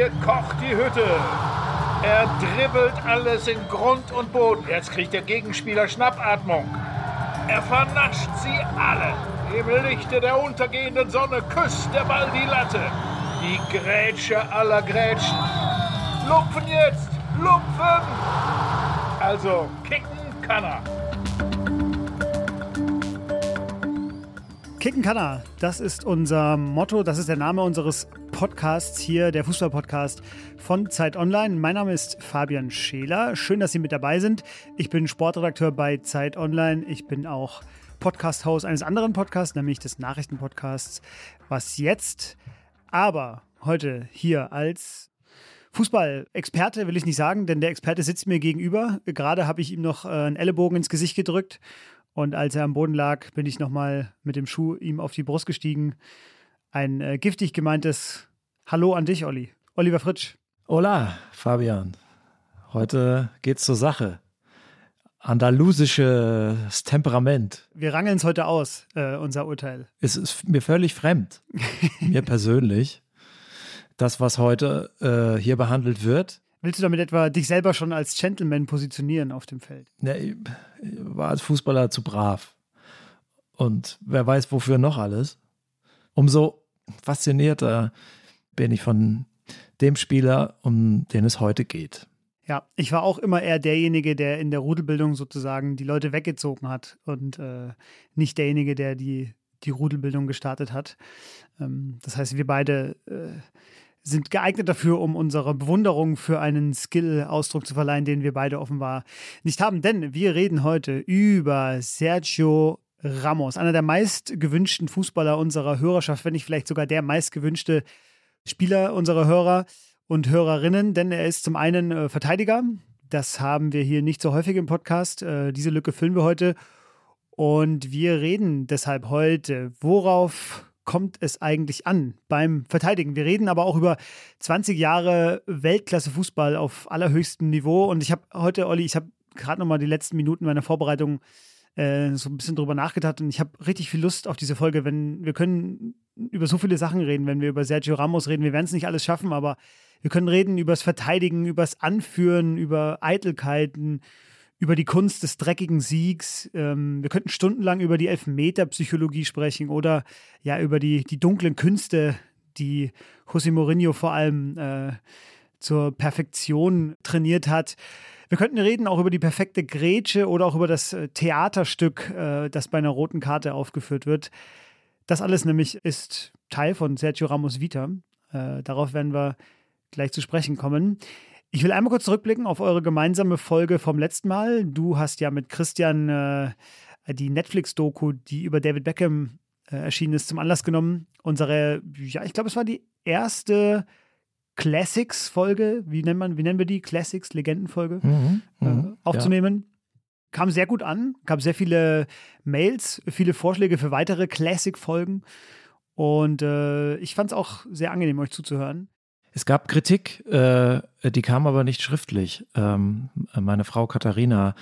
hier kocht die Hütte. Er dribbelt alles in Grund und Boden. Jetzt kriegt der Gegenspieler Schnappatmung. Er vernascht sie alle. Im Lichte der untergehenden Sonne küsst der Ball die Latte. Die Grätsche aller Grätschen. Lupfen jetzt! Lupfen! Also, kicken kann er. Kicken kann er. Das ist unser Motto. Das ist der Name unseres Podcasts hier, der Fußball-Podcast von Zeit Online. Mein Name ist Fabian Scheler. Schön, dass Sie mit dabei sind. Ich bin Sportredakteur bei Zeit Online. Ich bin auch Podcast-Host eines anderen Podcasts, nämlich des Nachrichtenpodcasts Was jetzt? Aber heute hier als Fußball-Experte will ich nicht sagen, denn der Experte sitzt mir gegenüber. Gerade habe ich ihm noch äh, einen Ellenbogen ins Gesicht gedrückt und als er am Boden lag, bin ich nochmal mit dem Schuh ihm auf die Brust gestiegen. Ein äh, giftig gemeintes Hallo an dich, Olli. Oliver Fritsch. Hola, Fabian. Heute geht's zur Sache. Andalusisches Temperament. Wir rangeln es heute aus, äh, unser Urteil. Es ist mir völlig fremd, mir persönlich, das, was heute äh, hier behandelt wird. Willst du damit etwa dich selber schon als Gentleman positionieren auf dem Feld? Ja, ich war als Fußballer zu brav. Und wer weiß, wofür noch alles. Umso faszinierter bin ich von dem Spieler, um den es heute geht. Ja, ich war auch immer eher derjenige, der in der Rudelbildung sozusagen die Leute weggezogen hat und äh, nicht derjenige, der die, die Rudelbildung gestartet hat. Ähm, das heißt, wir beide äh, sind geeignet dafür, um unsere Bewunderung für einen Skill-Ausdruck zu verleihen, den wir beide offenbar nicht haben. Denn wir reden heute über Sergio Ramos, einer der meistgewünschten Fußballer unserer Hörerschaft, wenn nicht vielleicht sogar der meistgewünschte Spieler unserer Hörer und Hörerinnen, denn er ist zum einen äh, Verteidiger. Das haben wir hier nicht so häufig im Podcast. Äh, diese Lücke füllen wir heute. Und wir reden deshalb heute, worauf kommt es eigentlich an beim Verteidigen? Wir reden aber auch über 20 Jahre Weltklasse-Fußball auf allerhöchstem Niveau. Und ich habe heute, Olli, ich habe gerade noch mal die letzten Minuten meiner Vorbereitung äh, so ein bisschen drüber nachgedacht und ich habe richtig viel Lust auf diese Folge. Wenn wir können über so viele Sachen reden, wenn wir über Sergio Ramos reden, wir werden es nicht alles schaffen, aber wir können reden über das Verteidigen, über das Anführen, über Eitelkeiten, über die Kunst des dreckigen Siegs. Ähm, wir könnten stundenlang über die Elfmeterpsychologie sprechen oder ja über die, die dunklen Künste, die José Mourinho vor allem äh, zur Perfektion trainiert hat. Wir könnten reden auch über die perfekte Grätsche oder auch über das äh, Theaterstück, äh, das bei einer roten Karte aufgeführt wird. Das alles nämlich ist Teil von Sergio Ramos Vita. Äh, darauf werden wir gleich zu sprechen kommen. Ich will einmal kurz zurückblicken auf eure gemeinsame Folge vom letzten Mal. Du hast ja mit Christian äh, die Netflix-Doku, die über David Beckham äh, erschienen ist, zum Anlass genommen. Unsere, ja, ich glaube, es war die erste Classics-Folge, wie nennt man, wie nennen wir die? Classics, Legendenfolge, mhm, äh, mhm, aufzunehmen. Ja. Kam sehr gut an, gab sehr viele Mails, viele Vorschläge für weitere Classic-Folgen. Und äh, ich fand es auch sehr angenehm, euch zuzuhören. Es gab Kritik, äh, die kam aber nicht schriftlich. Ähm, meine Frau Katharina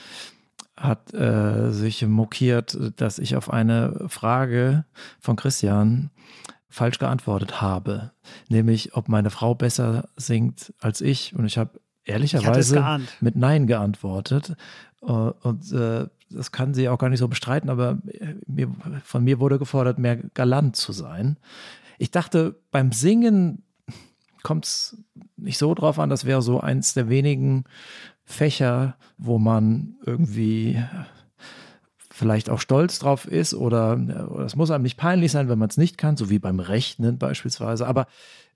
hat äh, sich mokiert, dass ich auf eine Frage von Christian falsch geantwortet habe, nämlich ob meine Frau besser singt als ich. Und ich habe ehrlicherweise ich mit Nein geantwortet. Äh, und äh, das kann sie auch gar nicht so bestreiten, aber mir, von mir wurde gefordert, mehr galant zu sein. Ich dachte, beim Singen kommt es nicht so drauf an, das wäre so eins der wenigen Fächer, wo man irgendwie vielleicht auch stolz drauf ist oder es muss einem nicht peinlich sein, wenn man es nicht kann, so wie beim Rechnen beispielsweise. Aber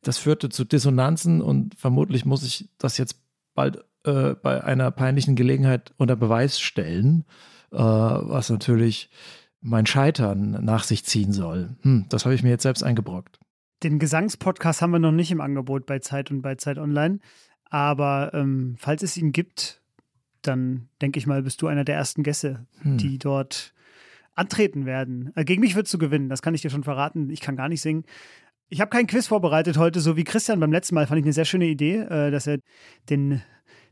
das führte zu Dissonanzen und vermutlich muss ich das jetzt bald äh, bei einer peinlichen Gelegenheit unter Beweis stellen, äh, was natürlich mein Scheitern nach sich ziehen soll. Hm, das habe ich mir jetzt selbst eingebrockt. Den Gesangspodcast haben wir noch nicht im Angebot bei Zeit und bei Zeit Online. Aber ähm, falls es ihn gibt, dann denke ich mal, bist du einer der ersten Gäste, hm. die dort antreten werden. Äh, gegen mich würdest du gewinnen, das kann ich dir schon verraten. Ich kann gar nicht singen. Ich habe kein Quiz vorbereitet heute, so wie Christian beim letzten Mal. Fand ich eine sehr schöne Idee, äh, dass er den,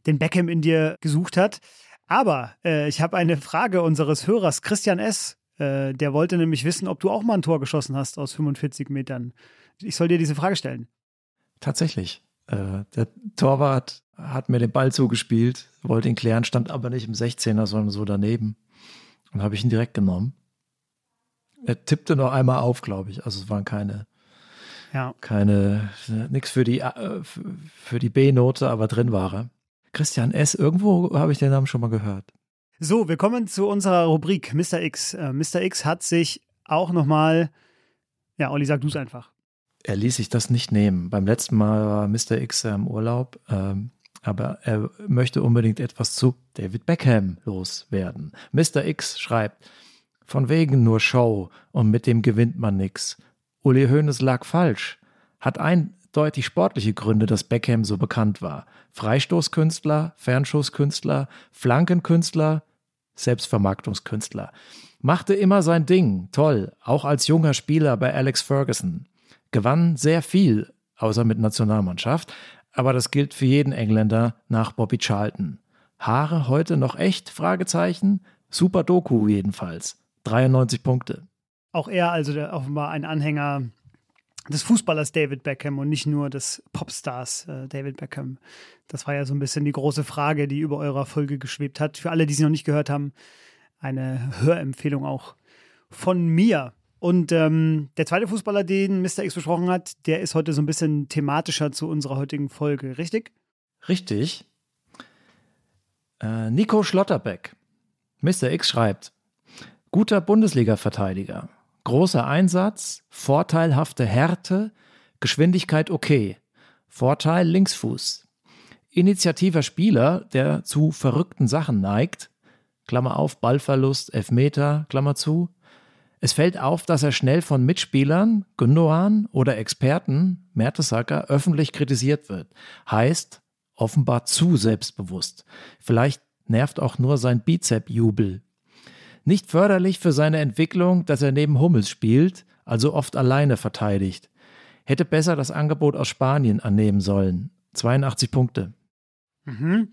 den Beckham in dir gesucht hat. Aber äh, ich habe eine Frage unseres Hörers, Christian S. Äh, der wollte nämlich wissen, ob du auch mal ein Tor geschossen hast aus 45 Metern. Ich soll dir diese Frage stellen. Tatsächlich. Äh, der Torwart hat mir den Ball zugespielt, wollte ihn klären, stand aber nicht im 16er, sondern so daneben. Und habe ich ihn direkt genommen. Er tippte noch einmal auf, glaube ich. Also es waren keine, ja. keine, nichts für die, äh, für die B-Note, aber drin war er. Christian S., irgendwo habe ich den Namen schon mal gehört. So, wir kommen zu unserer Rubrik Mr. X. Äh, Mr. X hat sich auch nochmal, ja, Olli, sag du es einfach. Er ließ sich das nicht nehmen. Beim letzten Mal war Mr. X im Urlaub. Ähm, aber er möchte unbedingt etwas zu David Beckham loswerden. Mr. X schreibt, von wegen nur Show und mit dem gewinnt man nix. Uli Hoeneß lag falsch. Hat eindeutig sportliche Gründe, dass Beckham so bekannt war. Freistoßkünstler, Fernschusszkünstler, Flankenkünstler, Selbstvermarktungskünstler. Machte immer sein Ding, toll, auch als junger Spieler bei Alex Ferguson. Gewann sehr viel, außer mit Nationalmannschaft, aber das gilt für jeden Engländer nach Bobby Charlton. Haare heute noch echt? Fragezeichen. Super Doku jedenfalls. 93 Punkte. Auch er also der, offenbar ein Anhänger des Fußballers David Beckham und nicht nur des Popstars äh, David Beckham. Das war ja so ein bisschen die große Frage, die über eurer Folge geschwebt hat. Für alle, die sie noch nicht gehört haben, eine Hörempfehlung auch von mir. Und ähm, der zweite Fußballer, den Mr. X besprochen hat, der ist heute so ein bisschen thematischer zu unserer heutigen Folge, richtig? Richtig. Äh, Nico Schlotterbeck. Mr. X schreibt: Guter Bundesliga-Verteidiger. Großer Einsatz, vorteilhafte Härte, Geschwindigkeit okay. Vorteil Linksfuß. Initiativer Spieler, der zu verrückten Sachen neigt. Klammer auf, Ballverlust, Elfmeter, Klammer zu. Es fällt auf, dass er schnell von Mitspielern, Gündogan oder Experten, Mertesacker, öffentlich kritisiert wird. Heißt, offenbar zu selbstbewusst. Vielleicht nervt auch nur sein Bizep-Jubel. Nicht förderlich für seine Entwicklung, dass er neben Hummels spielt, also oft alleine verteidigt. Hätte besser das Angebot aus Spanien annehmen sollen. 82 Punkte. Mhm.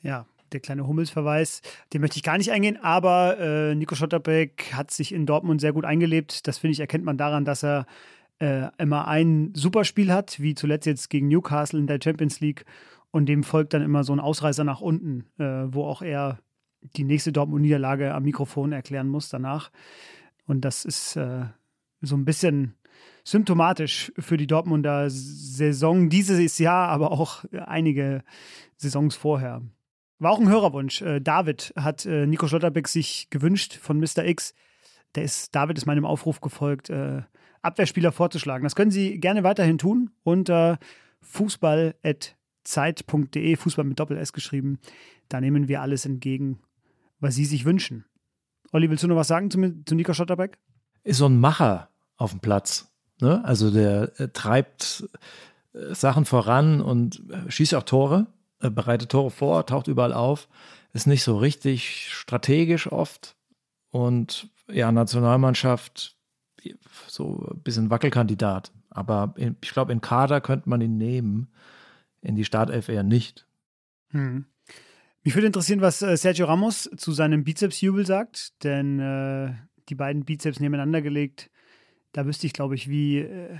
Ja, der kleine Hummels-Verweis, den möchte ich gar nicht eingehen, aber äh, Nico Schotterbeck hat sich in Dortmund sehr gut eingelebt. Das finde ich, erkennt man daran, dass er äh, immer ein Superspiel hat, wie zuletzt jetzt gegen Newcastle in der Champions League. Und dem folgt dann immer so ein Ausreißer nach unten, äh, wo auch er die nächste Dortmund-Niederlage am Mikrofon erklären muss danach. Und das ist äh, so ein bisschen symptomatisch für die Dortmunder Saison dieses Jahr, aber auch einige Saisons vorher. War auch ein Hörerwunsch. Äh, David hat äh, Nico Schlotterbeck sich gewünscht von Mr. X. Der ist, David ist meinem Aufruf gefolgt, äh, Abwehrspieler vorzuschlagen. Das können Sie gerne weiterhin tun unter fußball.zeit.de, Fußball mit Doppel-S geschrieben. Da nehmen wir alles entgegen, was Sie sich wünschen. Olli, willst du noch was sagen zu, zu Nico Schlotterbeck? Ist so ein Macher auf dem Platz. Ne? Also der äh, treibt äh, Sachen voran und äh, schießt auch Tore. Äh, bereitet Tore vor, taucht überall auf, ist nicht so richtig strategisch oft und ja, Nationalmannschaft so ein bisschen Wackelkandidat. Aber in, ich glaube, in Kader könnte man ihn nehmen, in die Startelf eher nicht. Hm. Mich würde interessieren, was äh, Sergio Ramos zu seinem Bizepsjubel sagt, denn äh, die beiden Bizeps nebeneinander gelegt, da wüsste ich, glaube ich, wie äh,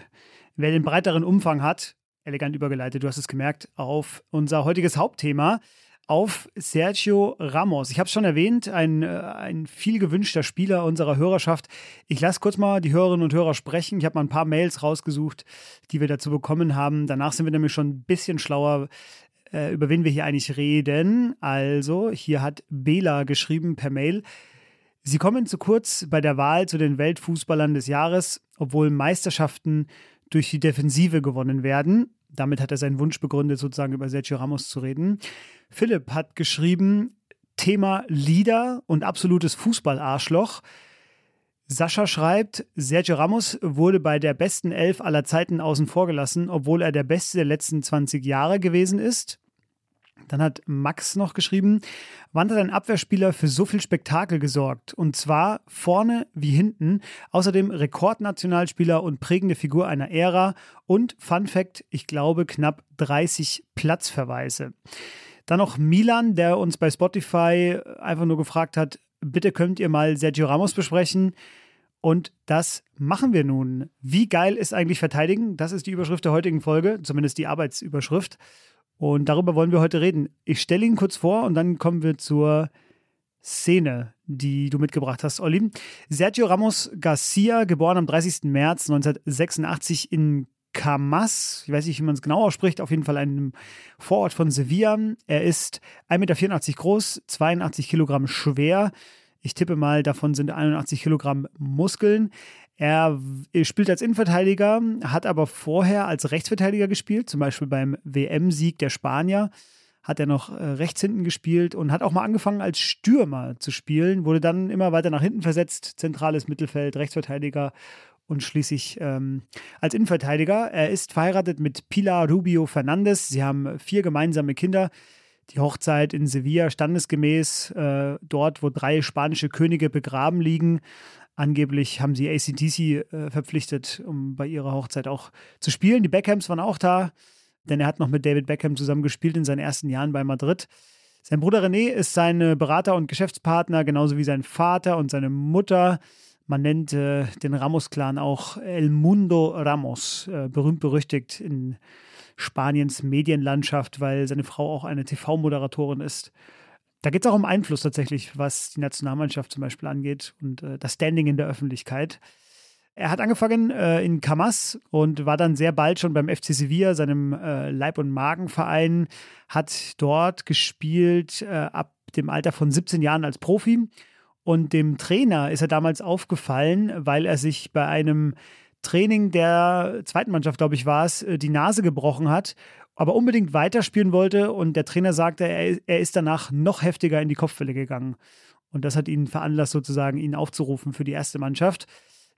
wer den breiteren Umfang hat, elegant übergeleitet, du hast es gemerkt, auf unser heutiges Hauptthema, auf Sergio Ramos. Ich habe es schon erwähnt, ein, äh, ein viel gewünschter Spieler unserer Hörerschaft. Ich lasse kurz mal die Hörerinnen und Hörer sprechen. Ich habe mal ein paar Mails rausgesucht, die wir dazu bekommen haben. Danach sind wir nämlich schon ein bisschen schlauer, äh, über wen wir hier eigentlich reden. Also, hier hat Bela geschrieben per Mail. Sie kommen zu kurz bei der Wahl zu den Weltfußballern des Jahres, obwohl Meisterschaften durch die Defensive gewonnen werden. Damit hat er seinen Wunsch begründet, sozusagen über Sergio Ramos zu reden. Philipp hat geschrieben, Thema Lieder und absolutes Fußballarschloch. Sascha schreibt, Sergio Ramos wurde bei der besten Elf aller Zeiten außen vor gelassen, obwohl er der Beste der letzten 20 Jahre gewesen ist. Dann hat Max noch geschrieben, wann hat ein Abwehrspieler für so viel Spektakel gesorgt? Und zwar vorne wie hinten. Außerdem Rekordnationalspieler und prägende Figur einer Ära. Und Fun Fact, ich glaube knapp 30 Platzverweise. Dann noch Milan, der uns bei Spotify einfach nur gefragt hat, bitte könnt ihr mal Sergio Ramos besprechen. Und das machen wir nun. Wie geil ist eigentlich Verteidigen? Das ist die Überschrift der heutigen Folge, zumindest die Arbeitsüberschrift. Und darüber wollen wir heute reden. Ich stelle ihn kurz vor und dann kommen wir zur Szene, die du mitgebracht hast, Olli. Sergio Ramos Garcia, geboren am 30. März 1986 in Camas, ich weiß nicht, wie man es genau ausspricht, auf jeden Fall einem Vorort von Sevilla. Er ist 1,84 Meter groß, 82 Kilogramm schwer. Ich tippe mal, davon sind 81 Kilogramm Muskeln. Er spielt als Innenverteidiger, hat aber vorher als Rechtsverteidiger gespielt, zum Beispiel beim WM-Sieg der Spanier hat er noch äh, rechts hinten gespielt und hat auch mal angefangen als Stürmer zu spielen, wurde dann immer weiter nach hinten versetzt, zentrales Mittelfeld, Rechtsverteidiger und schließlich ähm, als Innenverteidiger. Er ist verheiratet mit Pilar Rubio Fernandez. Sie haben vier gemeinsame Kinder. Die Hochzeit in Sevilla standesgemäß, äh, dort, wo drei spanische Könige begraben liegen. Angeblich haben sie ACDC äh, verpflichtet, um bei ihrer Hochzeit auch zu spielen. Die Beckhams waren auch da denn er hat noch mit David Beckham zusammen gespielt in seinen ersten Jahren bei Madrid. Sein Bruder René ist sein Berater und Geschäftspartner, genauso wie sein Vater und seine Mutter. Man nennt äh, den Ramos-Clan auch El Mundo Ramos, äh, berühmt berüchtigt in Spaniens Medienlandschaft, weil seine Frau auch eine TV-Moderatorin ist. Da geht es auch um Einfluss tatsächlich, was die Nationalmannschaft zum Beispiel angeht und äh, das Standing in der Öffentlichkeit. Er hat angefangen äh, in Camas und war dann sehr bald schon beim FC Sevilla, seinem äh, Leib- und Magenverein, hat dort gespielt äh, ab dem Alter von 17 Jahren als Profi. Und dem Trainer ist er damals aufgefallen, weil er sich bei einem Training der zweiten Mannschaft, glaube ich, war es, äh, die Nase gebrochen hat, aber unbedingt weiterspielen wollte. Und der Trainer sagte, er, er ist danach noch heftiger in die Kopfwelle gegangen. Und das hat ihn veranlasst, sozusagen ihn aufzurufen für die erste Mannschaft.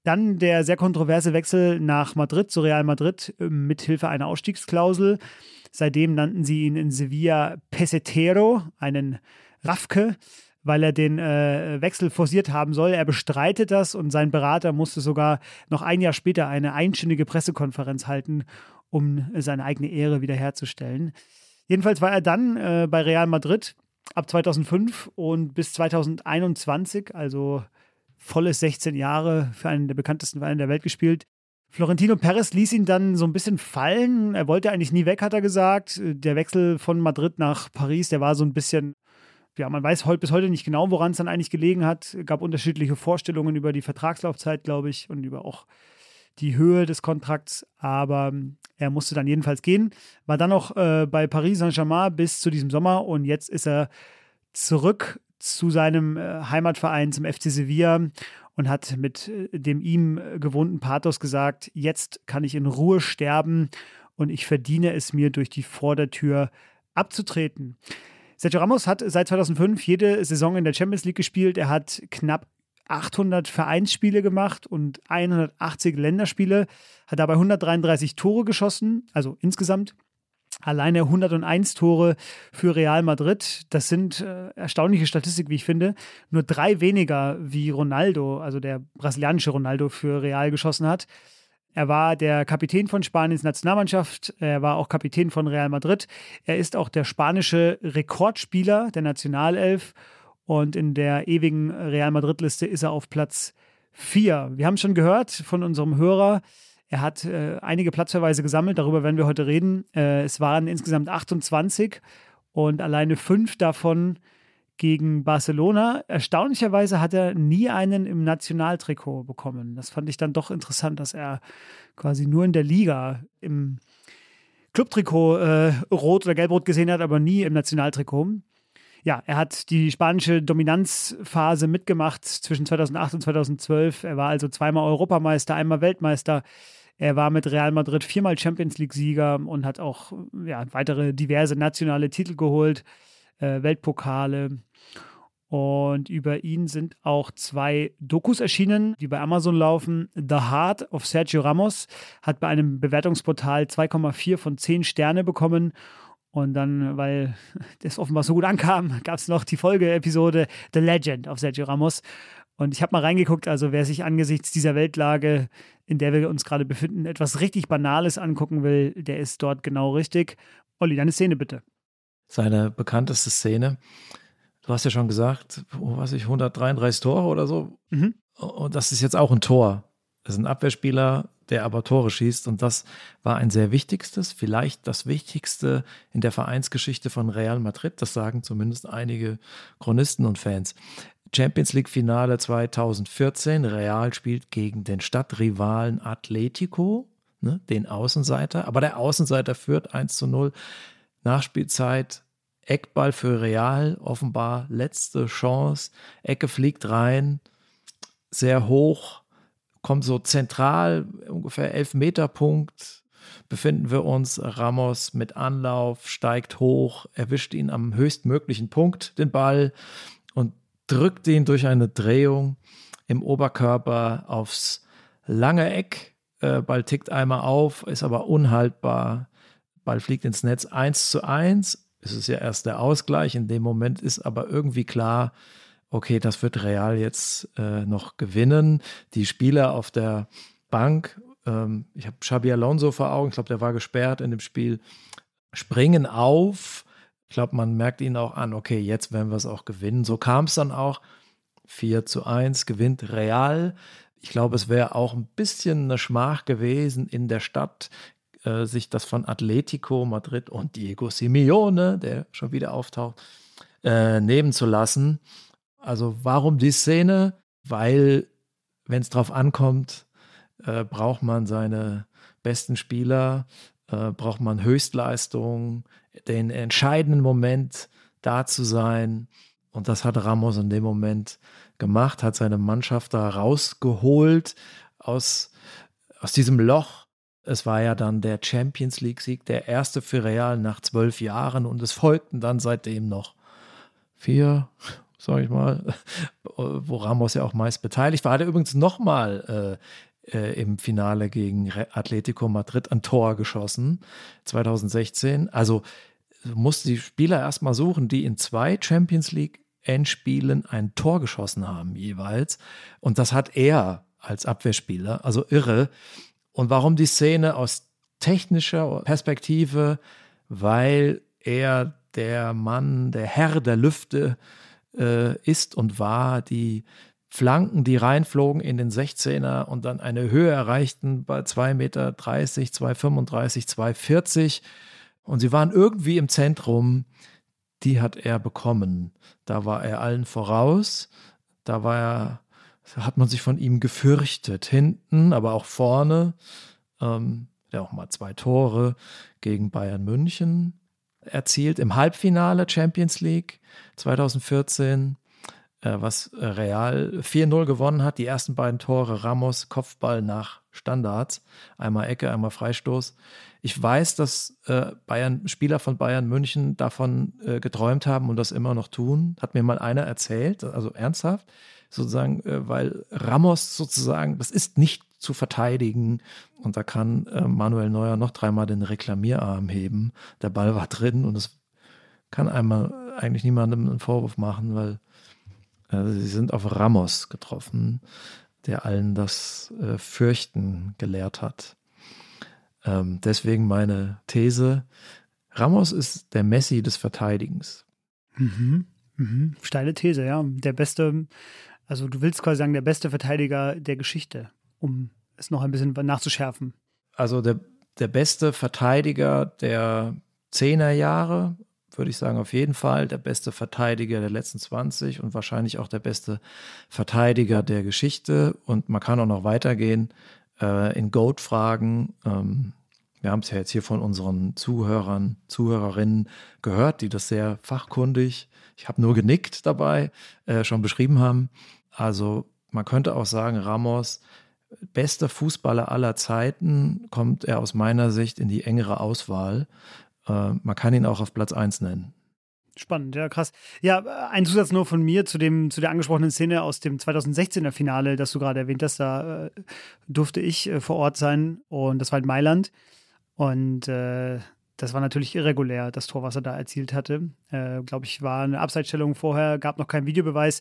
Dann der sehr kontroverse Wechsel nach Madrid zu Real Madrid äh, mit Hilfe einer Ausstiegsklausel. Seitdem nannten sie ihn in Sevilla Pesetero, einen Rafke, weil er den äh, Wechsel forciert haben soll. Er bestreitet das und sein Berater musste sogar noch ein Jahr später eine einstündige Pressekonferenz halten, um seine eigene Ehre wiederherzustellen. Jedenfalls war er dann äh, bei Real Madrid ab 2005 und bis 2021, also volle 16 Jahre für einen der bekanntesten Vereine der Welt gespielt. Florentino Perez ließ ihn dann so ein bisschen fallen. Er wollte eigentlich nie weg, hat er gesagt. Der Wechsel von Madrid nach Paris, der war so ein bisschen, ja, man weiß bis heute nicht genau, woran es dann eigentlich gelegen hat. Es gab unterschiedliche Vorstellungen über die Vertragslaufzeit, glaube ich, und über auch die Höhe des Kontrakts. Aber er musste dann jedenfalls gehen. War dann noch äh, bei Paris Saint-Germain bis zu diesem Sommer und jetzt ist er zurück zu seinem äh, Heimatverein, zum FC Sevilla und hat mit äh, dem ihm gewohnten Pathos gesagt, jetzt kann ich in Ruhe sterben und ich verdiene es mir durch die Vordertür abzutreten. Sergio Ramos hat seit 2005 jede Saison in der Champions League gespielt. Er hat knapp 800 Vereinsspiele gemacht und 180 Länderspiele, hat dabei 133 Tore geschossen, also insgesamt Alleine 101 Tore für Real Madrid. Das sind äh, erstaunliche Statistiken, wie ich finde. Nur drei weniger wie Ronaldo, also der brasilianische Ronaldo für Real geschossen hat. Er war der Kapitän von Spaniens Nationalmannschaft. Er war auch Kapitän von Real Madrid. Er ist auch der spanische Rekordspieler der Nationalelf. Und in der ewigen Real Madrid-Liste ist er auf Platz 4. Wir haben schon gehört von unserem Hörer, er hat äh, einige Platzverweise gesammelt, darüber werden wir heute reden. Äh, es waren insgesamt 28 und alleine fünf davon gegen Barcelona. Erstaunlicherweise hat er nie einen im Nationaltrikot bekommen. Das fand ich dann doch interessant, dass er quasi nur in der Liga im Clubtrikot äh, rot oder gelb-rot gesehen hat, aber nie im Nationaltrikot. Ja, er hat die spanische Dominanzphase mitgemacht zwischen 2008 und 2012. Er war also zweimal Europameister, einmal Weltmeister. Er war mit Real Madrid viermal Champions League-Sieger und hat auch ja, weitere diverse nationale Titel geholt, äh, Weltpokale. Und über ihn sind auch zwei Dokus erschienen, die bei Amazon laufen. The Heart of Sergio Ramos hat bei einem Bewertungsportal 2,4 von 10 Sterne bekommen. Und dann, weil das offenbar so gut ankam, gab es noch die Folgeepisode The Legend of Sergio Ramos. Und ich habe mal reingeguckt, also wer sich angesichts dieser Weltlage, in der wir uns gerade befinden, etwas richtig Banales angucken will, der ist dort genau richtig. Olli, deine Szene bitte. Seine bekannteste Szene. Du hast ja schon gesagt, oh, was ich, 133 Tore oder so. Mhm. und das ist jetzt auch ein Tor. Ist ein Abwehrspieler, der aber Tore schießt. Und das war ein sehr wichtigstes, vielleicht das Wichtigste in der Vereinsgeschichte von Real Madrid. Das sagen zumindest einige Chronisten und Fans. Champions League Finale 2014. Real spielt gegen den Stadtrivalen Atletico, ne, den Außenseiter. Aber der Außenseiter führt 1 zu 0. Nachspielzeit. Eckball für Real, offenbar letzte Chance. Ecke fliegt rein, sehr hoch, kommt so zentral, ungefähr 11 Meter Punkt, befinden wir uns. Ramos mit Anlauf steigt hoch, erwischt ihn am höchstmöglichen Punkt, den Ball, und drückt ihn durch eine Drehung im Oberkörper aufs lange Eck. Äh, Ball tickt einmal auf, ist aber unhaltbar. Ball fliegt ins Netz 1 zu 1. Es ist ja erst der Ausgleich. In dem Moment ist aber irgendwie klar, okay, das wird Real jetzt äh, noch gewinnen. Die Spieler auf der Bank, ähm, ich habe Xabi Alonso vor Augen, ich glaube, der war gesperrt in dem Spiel, springen auf. Ich glaube, man merkt ihnen auch an, okay, jetzt werden wir es auch gewinnen. So kam es dann auch. 4 zu 1 gewinnt Real. Ich glaube, es wäre auch ein bisschen eine Schmach gewesen in der Stadt, äh, sich das von Atletico Madrid und Diego Simeone, der schon wieder auftaucht, äh, nehmen zu lassen. Also warum die Szene? Weil, wenn es drauf ankommt, äh, braucht man seine besten Spieler, äh, braucht man Höchstleistung, den entscheidenden Moment da zu sein. Und das hat Ramos in dem Moment gemacht, hat seine Mannschaft da rausgeholt aus, aus diesem Loch. Es war ja dann der Champions League-Sieg, der erste für Real nach zwölf Jahren und es folgten dann seitdem noch vier sage ich mal, wo Ramos ja auch meist beteiligt war. Hat er übrigens nochmal äh, äh, im Finale gegen Atletico Madrid ein Tor geschossen, 2016. Also musste die Spieler erstmal suchen, die in zwei Champions League Endspielen ein Tor geschossen haben jeweils. Und das hat er als Abwehrspieler, also irre. Und warum die Szene aus technischer Perspektive? Weil er der Mann, der Herr der Lüfte äh, ist und war, die Flanken, die reinflogen in den 16er und dann eine Höhe erreichten bei 2,30 Meter, 2,35, 2,40 und sie waren irgendwie im Zentrum, die hat er bekommen. Da war er allen voraus, da war er, hat man sich von ihm gefürchtet, hinten, aber auch vorne. Ähm, ja, auch mal zwei Tore gegen Bayern München erzielt im Halbfinale Champions League 2014, äh, was Real 4-0 gewonnen hat. Die ersten beiden Tore Ramos Kopfball nach Standards, einmal Ecke, einmal Freistoß. Ich weiß, dass äh, Bayern, Spieler von Bayern München davon äh, geträumt haben und das immer noch tun. Hat mir mal einer erzählt, also ernsthaft, sozusagen, äh, weil Ramos sozusagen, das ist nicht zu verteidigen. Und da kann äh, Manuel Neuer noch dreimal den Reklamierarm heben. Der Ball war drin und es kann einmal eigentlich niemandem einen Vorwurf machen, weil äh, sie sind auf Ramos getroffen, der allen das äh, Fürchten gelehrt hat. Ähm, deswegen meine These, Ramos ist der Messi des Verteidigens. Mhm. Mhm. Steile These, ja. Der beste, also du willst quasi sagen, der beste Verteidiger der Geschichte um es noch ein bisschen nachzuschärfen? Also der, der beste Verteidiger der Zehnerjahre, würde ich sagen, auf jeden Fall. Der beste Verteidiger der letzten 20 und wahrscheinlich auch der beste Verteidiger der Geschichte. Und man kann auch noch weitergehen äh, in Goat-Fragen. Ähm, wir haben es ja jetzt hier von unseren Zuhörern, Zuhörerinnen gehört, die das sehr fachkundig, ich habe nur genickt dabei, äh, schon beschrieben haben. Also man könnte auch sagen, Ramos bester Fußballer aller Zeiten, kommt er aus meiner Sicht in die engere Auswahl. Äh, man kann ihn auch auf Platz 1 nennen. Spannend, ja, krass. Ja, ein Zusatz nur von mir zu, dem, zu der angesprochenen Szene aus dem 2016er Finale, das du gerade erwähnt hast. Da äh, durfte ich äh, vor Ort sein und das war in Mailand. Und äh, das war natürlich irregulär, das Tor, was er da erzielt hatte. Äh, Glaube ich, war eine Abseitsstellung vorher, gab noch keinen Videobeweis.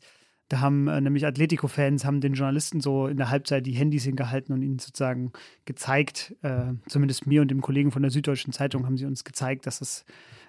Da haben äh, nämlich Atletico-Fans haben den Journalisten so in der Halbzeit die Handys hingehalten und ihnen sozusagen gezeigt, äh, zumindest mir und dem Kollegen von der Süddeutschen Zeitung haben sie uns gezeigt, dass es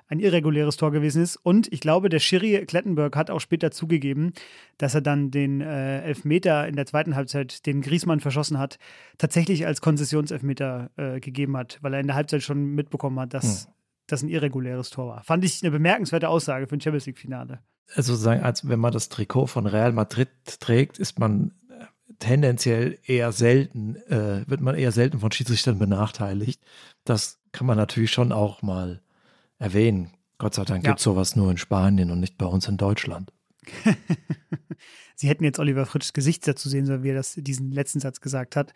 ein irreguläres Tor gewesen ist. Und ich glaube, der Schiri Klettenberg hat auch später zugegeben, dass er dann den äh, Elfmeter in der zweiten Halbzeit, den Griesmann verschossen hat, tatsächlich als Konzessionselfmeter äh, gegeben hat, weil er in der Halbzeit schon mitbekommen hat, dass hm. das ein irreguläres Tor war. Fand ich eine bemerkenswerte Aussage für ein Champions League-Finale. Also sagen, als wenn man das Trikot von Real Madrid trägt, ist man tendenziell eher selten, äh, wird man eher selten von Schiedsrichtern benachteiligt. Das kann man natürlich schon auch mal erwähnen. Gott sei Dank ja. gibt es sowas nur in Spanien und nicht bei uns in Deutschland. Sie hätten jetzt Oliver Fritschs Gesicht dazu sehen sollen, wie er das, diesen letzten Satz gesagt hat.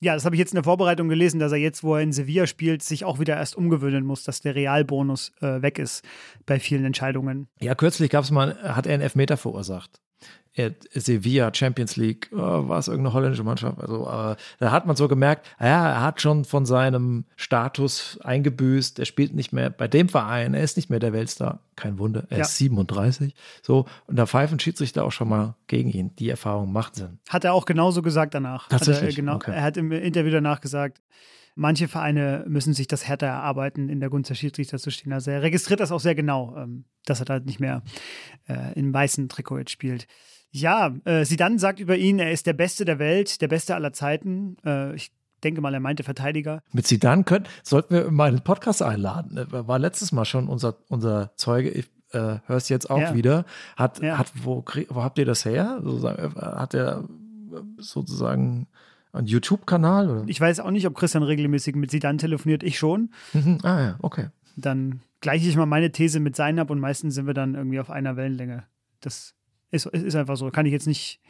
Ja, das habe ich jetzt in der Vorbereitung gelesen, dass er jetzt, wo er in Sevilla spielt, sich auch wieder erst umgewöhnen muss, dass der Realbonus äh, weg ist bei vielen Entscheidungen. Ja, kürzlich gab es mal, hat er einen Elfmeter verursacht. Sevilla Champions League, oh, war es irgendeine holländische Mannschaft. Also äh, da hat man so gemerkt, ja, er hat schon von seinem Status eingebüßt. Er spielt nicht mehr bei dem Verein, er ist nicht mehr der Weltstar. Kein Wunder, er ja. ist 37. So, und da pfeifen Schiedsrichter auch schon mal gegen ihn. Die Erfahrung macht Sinn. Hat er auch genauso gesagt danach. Tatsächlich. Hat er, genau, okay. er hat im Interview danach gesagt, manche Vereine müssen sich das härter erarbeiten, in der Gunst der Schiedsrichter zu stehen. Also er registriert das auch sehr genau, ähm, dass er da nicht mehr äh, im weißen Trikot jetzt spielt. Ja, äh, dann sagt über ihn, er ist der Beste der Welt, der Beste aller Zeiten. Äh, ich denke mal, er meinte Verteidiger. Mit Sidan können, sollten wir mal einen Podcast einladen. Er War letztes Mal schon unser, unser Zeuge. Ich äh, höre es jetzt auch ja. wieder. Hat, ja. hat wo, wo habt ihr das her? Hat er sozusagen einen YouTube-Kanal? Ich weiß auch nicht, ob Christian regelmäßig mit Sidan telefoniert. Ich schon. Mhm. Ah ja, okay. Dann gleiche ich mal meine These mit seinen ab und meistens sind wir dann irgendwie auf einer Wellenlänge. Das ist, ist einfach so. Kann ich jetzt nicht,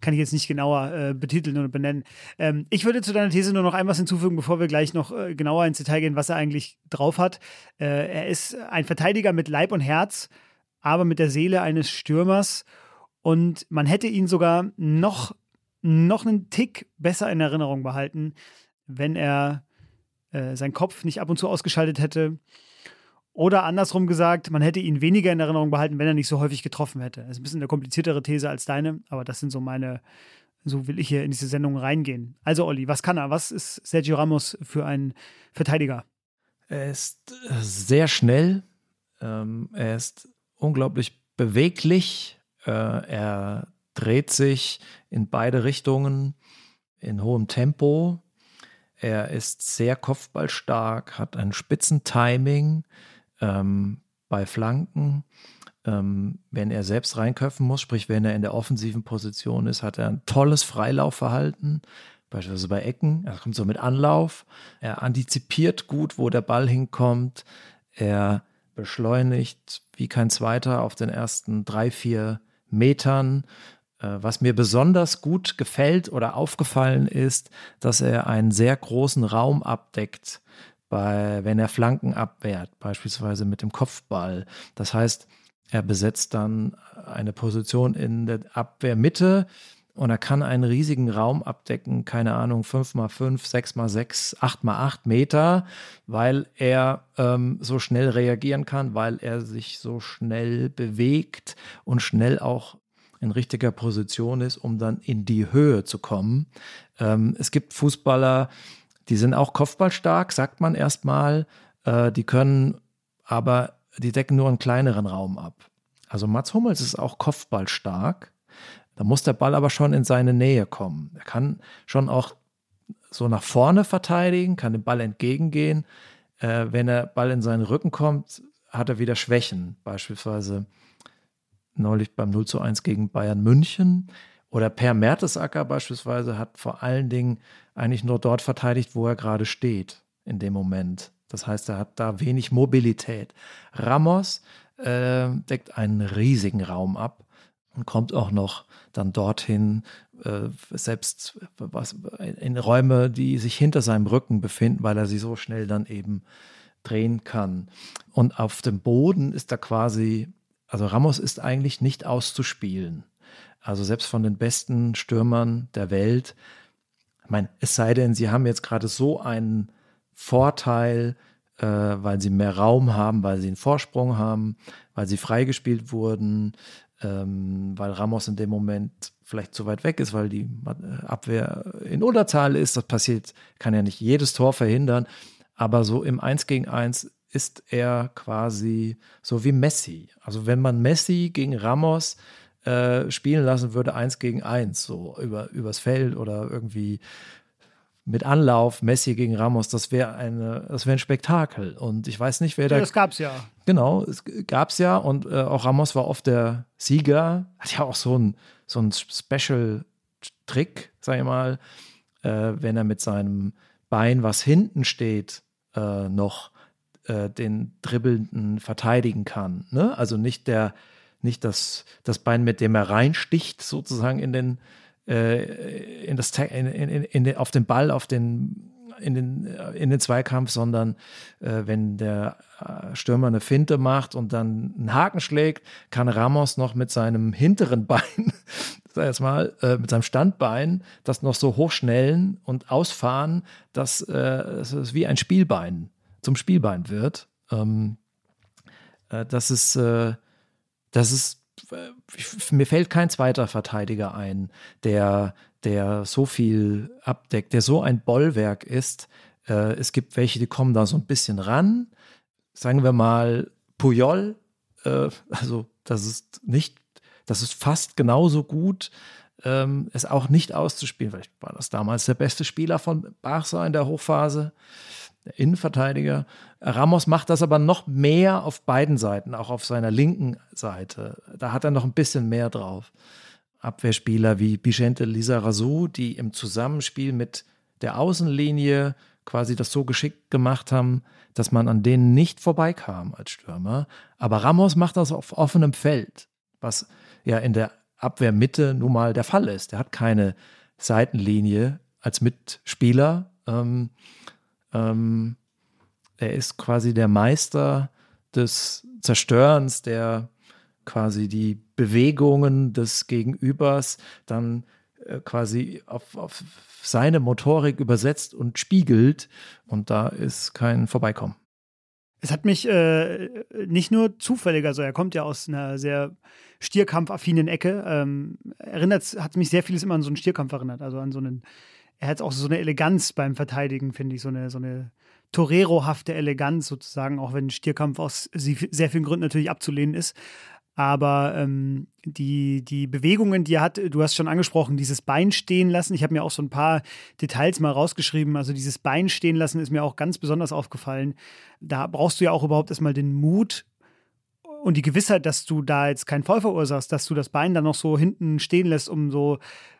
kann ich jetzt nicht genauer äh, betiteln oder benennen. Ähm, ich würde zu deiner These nur noch ein was hinzufügen, bevor wir gleich noch äh, genauer ins Detail gehen, was er eigentlich drauf hat. Äh, er ist ein Verteidiger mit Leib und Herz, aber mit der Seele eines Stürmers. Und man hätte ihn sogar noch, noch einen Tick besser in Erinnerung behalten, wenn er äh, seinen Kopf nicht ab und zu ausgeschaltet hätte oder andersrum gesagt, man hätte ihn weniger in Erinnerung behalten, wenn er nicht so häufig getroffen hätte. Das ist ein bisschen eine kompliziertere These als deine, aber das sind so meine, so will ich hier in diese Sendung reingehen. Also, Olli, was kann er? Was ist Sergio Ramos für ein Verteidiger? Er ist äh, sehr schnell. Ähm, er ist unglaublich beweglich. Äh, er dreht sich in beide Richtungen in hohem Tempo. Er ist sehr kopfballstark, hat ein Spitzentiming ähm, bei Flanken. Ähm, wenn er selbst reinköpfen muss, sprich, wenn er in der offensiven Position ist, hat er ein tolles Freilaufverhalten, beispielsweise bei Ecken. Er kommt so mit Anlauf. Er antizipiert gut, wo der Ball hinkommt. Er beschleunigt wie kein zweiter auf den ersten drei, vier Metern. Äh, was mir besonders gut gefällt oder aufgefallen ist, dass er einen sehr großen Raum abdeckt bei, wenn er Flanken abwehrt, beispielsweise mit dem Kopfball. Das heißt, er besetzt dann eine Position in der Abwehrmitte und er kann einen riesigen Raum abdecken, keine Ahnung, 5x5, 6x6, 8x8 Meter, weil er ähm, so schnell reagieren kann, weil er sich so schnell bewegt und schnell auch in richtiger Position ist, um dann in die Höhe zu kommen. Ähm, es gibt Fußballer, die sind auch kopfballstark, sagt man erstmal. Äh, die können aber, die decken nur einen kleineren Raum ab. Also Mats Hummels ist auch kopfballstark. Da muss der Ball aber schon in seine Nähe kommen. Er kann schon auch so nach vorne verteidigen, kann dem Ball entgegengehen. Äh, wenn der Ball in seinen Rücken kommt, hat er wieder Schwächen. Beispielsweise neulich beim 0 zu 1 gegen Bayern München. Oder Per Mertesacker beispielsweise hat vor allen Dingen eigentlich nur dort verteidigt, wo er gerade steht in dem Moment. Das heißt, er hat da wenig Mobilität. Ramos äh, deckt einen riesigen Raum ab und kommt auch noch dann dorthin, äh, selbst was, in Räume, die sich hinter seinem Rücken befinden, weil er sie so schnell dann eben drehen kann. Und auf dem Boden ist er quasi, also Ramos ist eigentlich nicht auszuspielen. Also selbst von den besten Stürmern der Welt. Ich meine, es sei denn, sie haben jetzt gerade so einen Vorteil, äh, weil sie mehr Raum haben, weil sie einen Vorsprung haben, weil sie freigespielt wurden, ähm, weil Ramos in dem Moment vielleicht zu weit weg ist, weil die äh, Abwehr in Unterzahl ist. Das passiert, kann ja nicht jedes Tor verhindern. Aber so im 1 gegen 1 ist er quasi so wie Messi. Also wenn man Messi gegen Ramos äh, spielen lassen würde, eins gegen eins, so über, übers Feld oder irgendwie mit Anlauf, Messi gegen Ramos, das wäre eine, das wäre ein Spektakel. Und ich weiß nicht, wer da. Ja, das gab's ja. Genau, es gab's ja und äh, auch Ramos war oft der Sieger. Hat ja auch so ein, so ein Special-Trick, sag ich mal, äh, wenn er mit seinem Bein, was hinten steht, äh, noch äh, den Dribbelnden verteidigen kann. Ne? Also nicht der, nicht das, das Bein, mit dem er reinsticht, sozusagen in den äh, in das in, in, in, in, auf den Ball, auf den in den, in den Zweikampf, sondern äh, wenn der äh, Stürmer eine Finte macht und dann einen Haken schlägt, kann Ramos noch mit seinem hinteren Bein, sag jetzt mal, äh, mit seinem Standbein, das noch so hochschnellen und ausfahren, dass äh, es wie ein Spielbein zum Spielbein wird. Ähm, äh, das ist, äh, das ist mir fällt kein zweiter Verteidiger ein, der, der so viel abdeckt, der so ein Bollwerk ist. Äh, es gibt welche, die kommen da so ein bisschen ran. Sagen wir mal Puyol, äh, also das ist nicht, das ist fast genauso gut, ähm, es auch nicht auszuspielen. Vielleicht war das damals der beste Spieler von Barca in der Hochphase der Innenverteidiger. Ramos macht das aber noch mehr auf beiden Seiten, auch auf seiner linken Seite. Da hat er noch ein bisschen mehr drauf. Abwehrspieler wie Vicente Lizarazu, die im Zusammenspiel mit der Außenlinie quasi das so geschickt gemacht haben, dass man an denen nicht vorbeikam als Stürmer. Aber Ramos macht das auf offenem Feld, was ja in der Abwehrmitte nun mal der Fall ist. Er hat keine Seitenlinie als Mitspieler. Ähm, ähm, er ist quasi der Meister des Zerstörens, der quasi die Bewegungen des Gegenübers dann äh, quasi auf, auf seine Motorik übersetzt und spiegelt. Und da ist kein Vorbeikommen. Es hat mich äh, nicht nur zufällig, also er kommt ja aus einer sehr stierkampfaffinen Ecke, ähm, erinnert, hat mich sehr vieles immer an so einen Stierkampf erinnert, also an so einen er hat auch so eine Eleganz beim Verteidigen, finde ich, so eine, so eine Torero-hafte Eleganz sozusagen, auch wenn Stierkampf aus sehr vielen Gründen natürlich abzulehnen ist. Aber ähm, die, die Bewegungen, die er hat, du hast schon angesprochen, dieses Bein stehen lassen. Ich habe mir auch so ein paar Details mal rausgeschrieben. Also dieses Bein stehen lassen ist mir auch ganz besonders aufgefallen. Da brauchst du ja auch überhaupt erstmal den Mut, und die Gewissheit, dass du da jetzt keinen Fall verursachst, dass du das Bein dann noch so hinten stehen lässt, um so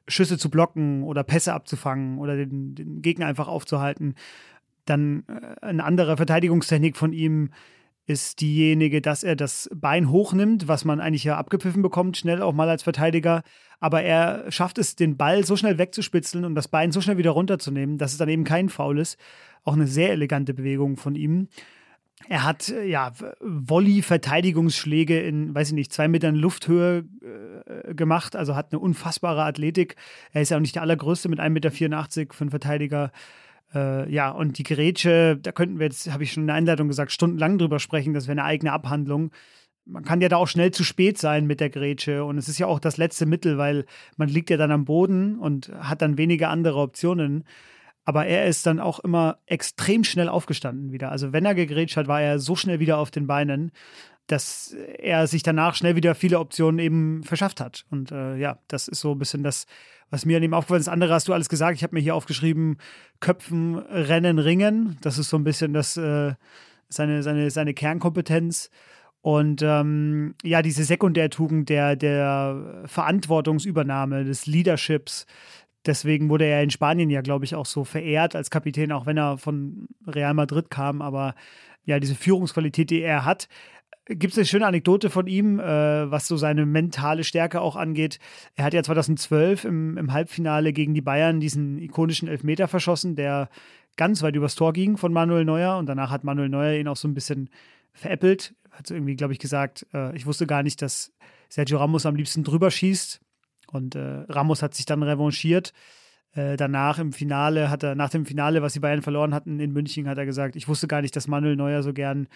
Schüsse zu blocken oder Pässe abzufangen oder den, den Gegner einfach aufzuhalten, dann äh, eine andere Verteidigungstechnik von ihm ist diejenige, dass er das Bein hochnimmt, was man eigentlich ja abgepfiffen bekommt, schnell auch mal als Verteidiger. Aber er schafft es, den Ball so schnell wegzuspitzeln und das Bein so schnell wieder runterzunehmen, dass es dann eben kein Foul ist. Auch eine sehr elegante Bewegung von ihm. Er hat äh, ja Volley-Verteidigungsschläge in, weiß ich nicht, zwei Metern Lufthöhe äh, gemacht, also hat eine unfassbare Athletik. Er ist ja auch nicht der allergrößte mit 1,84 Meter für einen Verteidiger. Äh, ja, und die Gerätsche, da könnten wir jetzt, habe ich schon in der Einleitung gesagt, stundenlang drüber sprechen, das wäre eine eigene Abhandlung. Man kann ja da auch schnell zu spät sein mit der Grätsche und es ist ja auch das letzte Mittel, weil man liegt ja dann am Boden und hat dann wenige andere Optionen. Aber er ist dann auch immer extrem schnell aufgestanden wieder. Also wenn er gegrätscht hat, war er so schnell wieder auf den Beinen, dass er sich danach schnell wieder viele Optionen eben verschafft hat. Und äh, ja, das ist so ein bisschen das, was mir an ihm aufgefallen ist. Andere hast du alles gesagt. Ich habe mir hier aufgeschrieben, Köpfen, Rennen, Ringen. Das ist so ein bisschen das, äh, seine, seine, seine Kernkompetenz. Und ähm, ja, diese Sekundärtugend der, der Verantwortungsübernahme, des Leaderships, Deswegen wurde er in Spanien ja, glaube ich, auch so verehrt als Kapitän, auch wenn er von Real Madrid kam. Aber ja, diese Führungsqualität, die er hat, gibt es eine schöne Anekdote von ihm, äh, was so seine mentale Stärke auch angeht. Er hat ja 2012 im, im Halbfinale gegen die Bayern diesen ikonischen Elfmeter verschossen, der ganz weit übers Tor ging von Manuel Neuer. Und danach hat Manuel Neuer ihn auch so ein bisschen veräppelt. Hat irgendwie, glaube ich, gesagt, äh, ich wusste gar nicht, dass Sergio Ramos am liebsten drüber schießt. Und äh, Ramos hat sich dann revanchiert. äh, danach im Finale hat er, nach dem Finale, was die Bayern verloren hatten in München, hat er gesagt, ich wusste gar nicht, dass Manuel Neuer so gern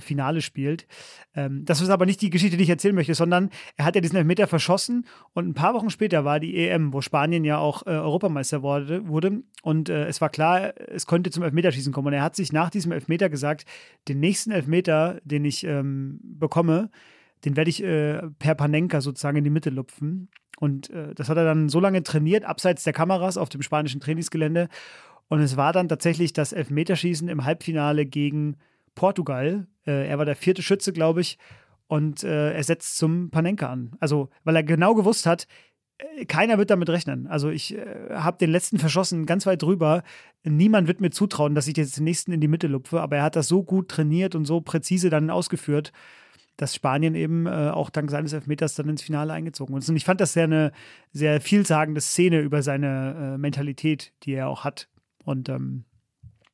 Finale spielt. Ähm, das ist aber nicht die Geschichte, die ich erzählen möchte, sondern er hat ja diesen Elfmeter verschossen und ein paar Wochen später war die EM, wo Spanien ja auch äh, Europameister wurde, wurde und äh, es war klar, es konnte zum Elfmeterschießen kommen und er hat sich nach diesem Elfmeter gesagt, den nächsten Elfmeter, den ich ähm, bekomme, den werde ich äh, per Panenka sozusagen in die Mitte lupfen. Und äh, das hat er dann so lange trainiert, abseits der Kameras auf dem spanischen Trainingsgelände. Und es war dann tatsächlich das Elfmeterschießen im Halbfinale gegen Portugal. Äh, er war der vierte Schütze, glaube ich. Und äh, er setzt zum Panenka an. Also, weil er genau gewusst hat, äh, keiner wird damit rechnen. Also ich äh, habe den letzten verschossen, ganz weit drüber. Niemand wird mir zutrauen, dass ich jetzt den nächsten in die Mitte lupfe. Aber er hat das so gut trainiert und so präzise dann ausgeführt, dass Spanien eben äh, auch dank seines Elfmeters dann ins Finale eingezogen ist. Und ich fand das sehr eine sehr vielsagende Szene über seine äh, Mentalität, die er auch hat und ähm,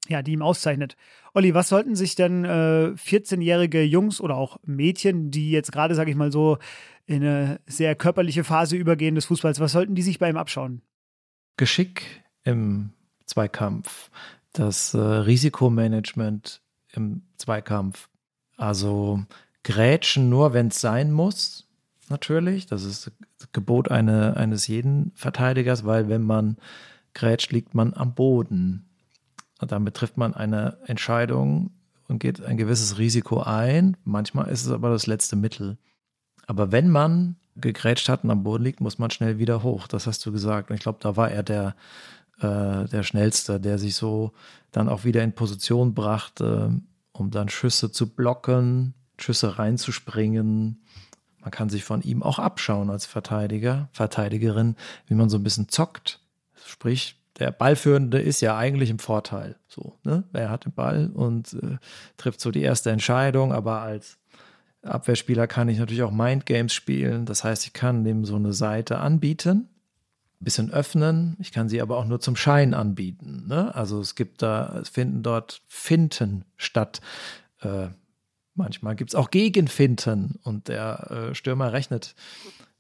ja, die ihm auszeichnet. Olli, was sollten sich denn äh, 14-jährige Jungs oder auch Mädchen, die jetzt gerade, sage ich mal so, in eine sehr körperliche Phase übergehen des Fußballs, was sollten die sich bei ihm abschauen? Geschick im Zweikampf, das äh, Risikomanagement im Zweikampf. Also Grätschen nur, wenn es sein muss, natürlich. Das ist das Gebot eine, eines jeden Verteidigers, weil wenn man grätscht, liegt man am Boden. Und damit trifft man eine Entscheidung und geht ein gewisses Risiko ein. Manchmal ist es aber das letzte Mittel. Aber wenn man gegrätscht hat und am Boden liegt, muss man schnell wieder hoch. Das hast du gesagt. Und ich glaube, da war er der, äh, der Schnellste, der sich so dann auch wieder in Position brachte, um dann Schüsse zu blocken, Schüsse reinzuspringen. Man kann sich von ihm auch abschauen als Verteidiger, Verteidigerin, wie man so ein bisschen zockt. Sprich, der Ballführende ist ja eigentlich im Vorteil. So, ne? Er hat den Ball und äh, trifft so die erste Entscheidung, aber als Abwehrspieler kann ich natürlich auch Mindgames spielen. Das heißt, ich kann dem so eine Seite anbieten, ein bisschen öffnen. Ich kann sie aber auch nur zum Schein anbieten. Ne? Also es gibt da, es finden dort Finten statt. Äh, Manchmal gibt es auch Gegenfinten und der äh, Stürmer rechnet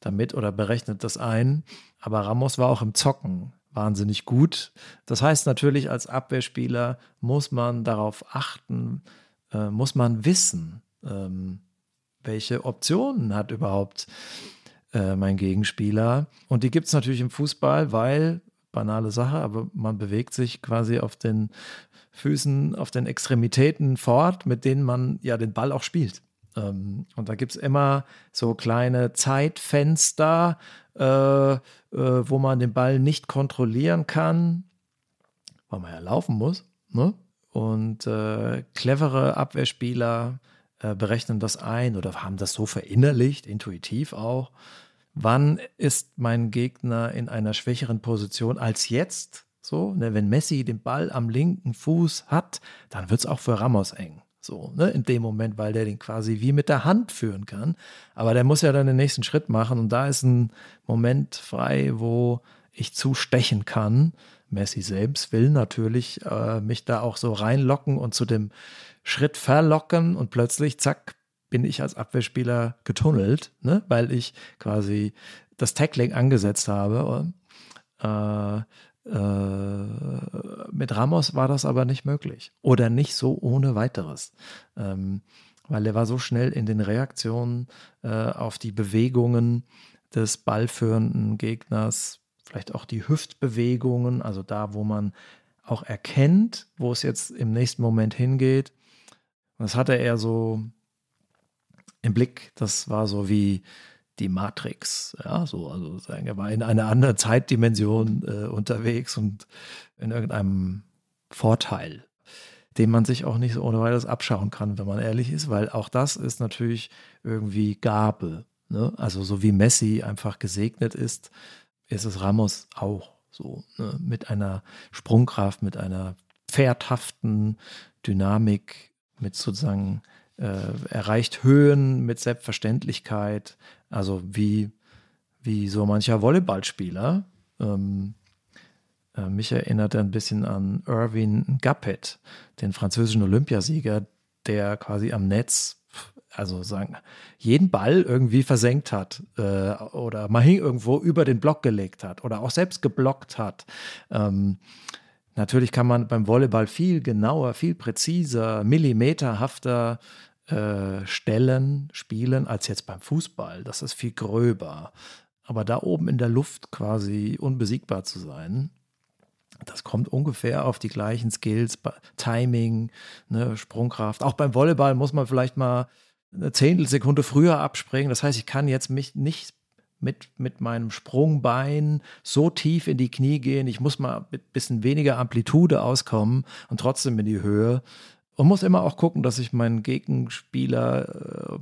damit oder berechnet das ein. Aber Ramos war auch im Zocken wahnsinnig gut. Das heißt natürlich, als Abwehrspieler muss man darauf achten, äh, muss man wissen, ähm, welche Optionen hat überhaupt äh, mein Gegenspieler. Und die gibt es natürlich im Fußball, weil banale Sache, aber man bewegt sich quasi auf den Füßen, auf den Extremitäten fort, mit denen man ja den Ball auch spielt. Ähm, und da gibt es immer so kleine Zeitfenster, äh, äh, wo man den Ball nicht kontrollieren kann, weil man ja laufen muss. Ne? Und äh, clevere Abwehrspieler äh, berechnen das ein oder haben das so verinnerlicht, intuitiv auch. Wann ist mein Gegner in einer schwächeren Position als jetzt? So, ne, wenn Messi den Ball am linken Fuß hat, dann wird es auch für Ramos eng. So, ne, in dem Moment, weil der den quasi wie mit der Hand führen kann. Aber der muss ja dann den nächsten Schritt machen und da ist ein Moment frei, wo ich zustechen kann. Messi selbst will natürlich äh, mich da auch so reinlocken und zu dem Schritt verlocken und plötzlich, zack, bin ich als Abwehrspieler getunnelt, ne, weil ich quasi das Tackling angesetzt habe. Äh, äh, mit Ramos war das aber nicht möglich oder nicht so ohne weiteres, ähm, weil er war so schnell in den Reaktionen äh, auf die Bewegungen des ballführenden Gegners, vielleicht auch die Hüftbewegungen, also da, wo man auch erkennt, wo es jetzt im nächsten Moment hingeht. Und das hatte er so im Blick. Das war so wie die Matrix. Ja, so, also sagen, er war in einer anderen Zeitdimension äh, unterwegs und in irgendeinem Vorteil, den man sich auch nicht so ohne weiteres abschauen kann, wenn man ehrlich ist, weil auch das ist natürlich irgendwie Gabe. Ne? Also so wie Messi einfach gesegnet ist, ist es Ramos auch so, ne? mit einer Sprungkraft, mit einer pferdhaften Dynamik, mit sozusagen äh, erreicht Höhen mit Selbstverständlichkeit, also wie, wie so mancher Volleyballspieler. Ähm, äh, mich erinnert er ein bisschen an Irvin Gappet, den französischen Olympiasieger, der quasi am Netz also sagen, jeden Ball irgendwie versenkt hat äh, oder mal irgendwo über den Block gelegt hat oder auch selbst geblockt hat. Ähm, natürlich kann man beim Volleyball viel genauer, viel präziser, millimeterhafter äh, stellen, spielen als jetzt beim Fußball. Das ist viel gröber. Aber da oben in der Luft quasi unbesiegbar zu sein, das kommt ungefähr auf die gleichen Skills, Timing, ne, Sprungkraft. Auch beim Volleyball muss man vielleicht mal eine Zehntelsekunde früher abspringen. Das heißt, ich kann jetzt mich nicht mit, mit meinem Sprungbein so tief in die Knie gehen. Ich muss mal mit ein bisschen weniger Amplitude auskommen und trotzdem in die Höhe. Und muss immer auch gucken, dass ich meinen Gegenspieler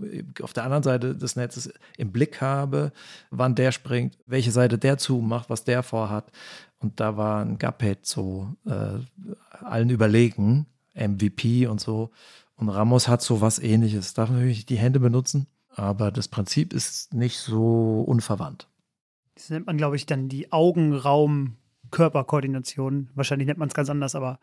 äh, auf der anderen Seite des Netzes im Blick habe, wann der springt, welche Seite der zumacht, was der vorhat. Und da war ein Gapet so äh, allen überlegen, MVP und so. Und Ramos hat so was ähnliches. Darf natürlich die Hände benutzen, aber das Prinzip ist nicht so unverwandt. Das nennt man, glaube ich, dann die Augenraum-Körperkoordination. Wahrscheinlich nennt man es ganz anders, aber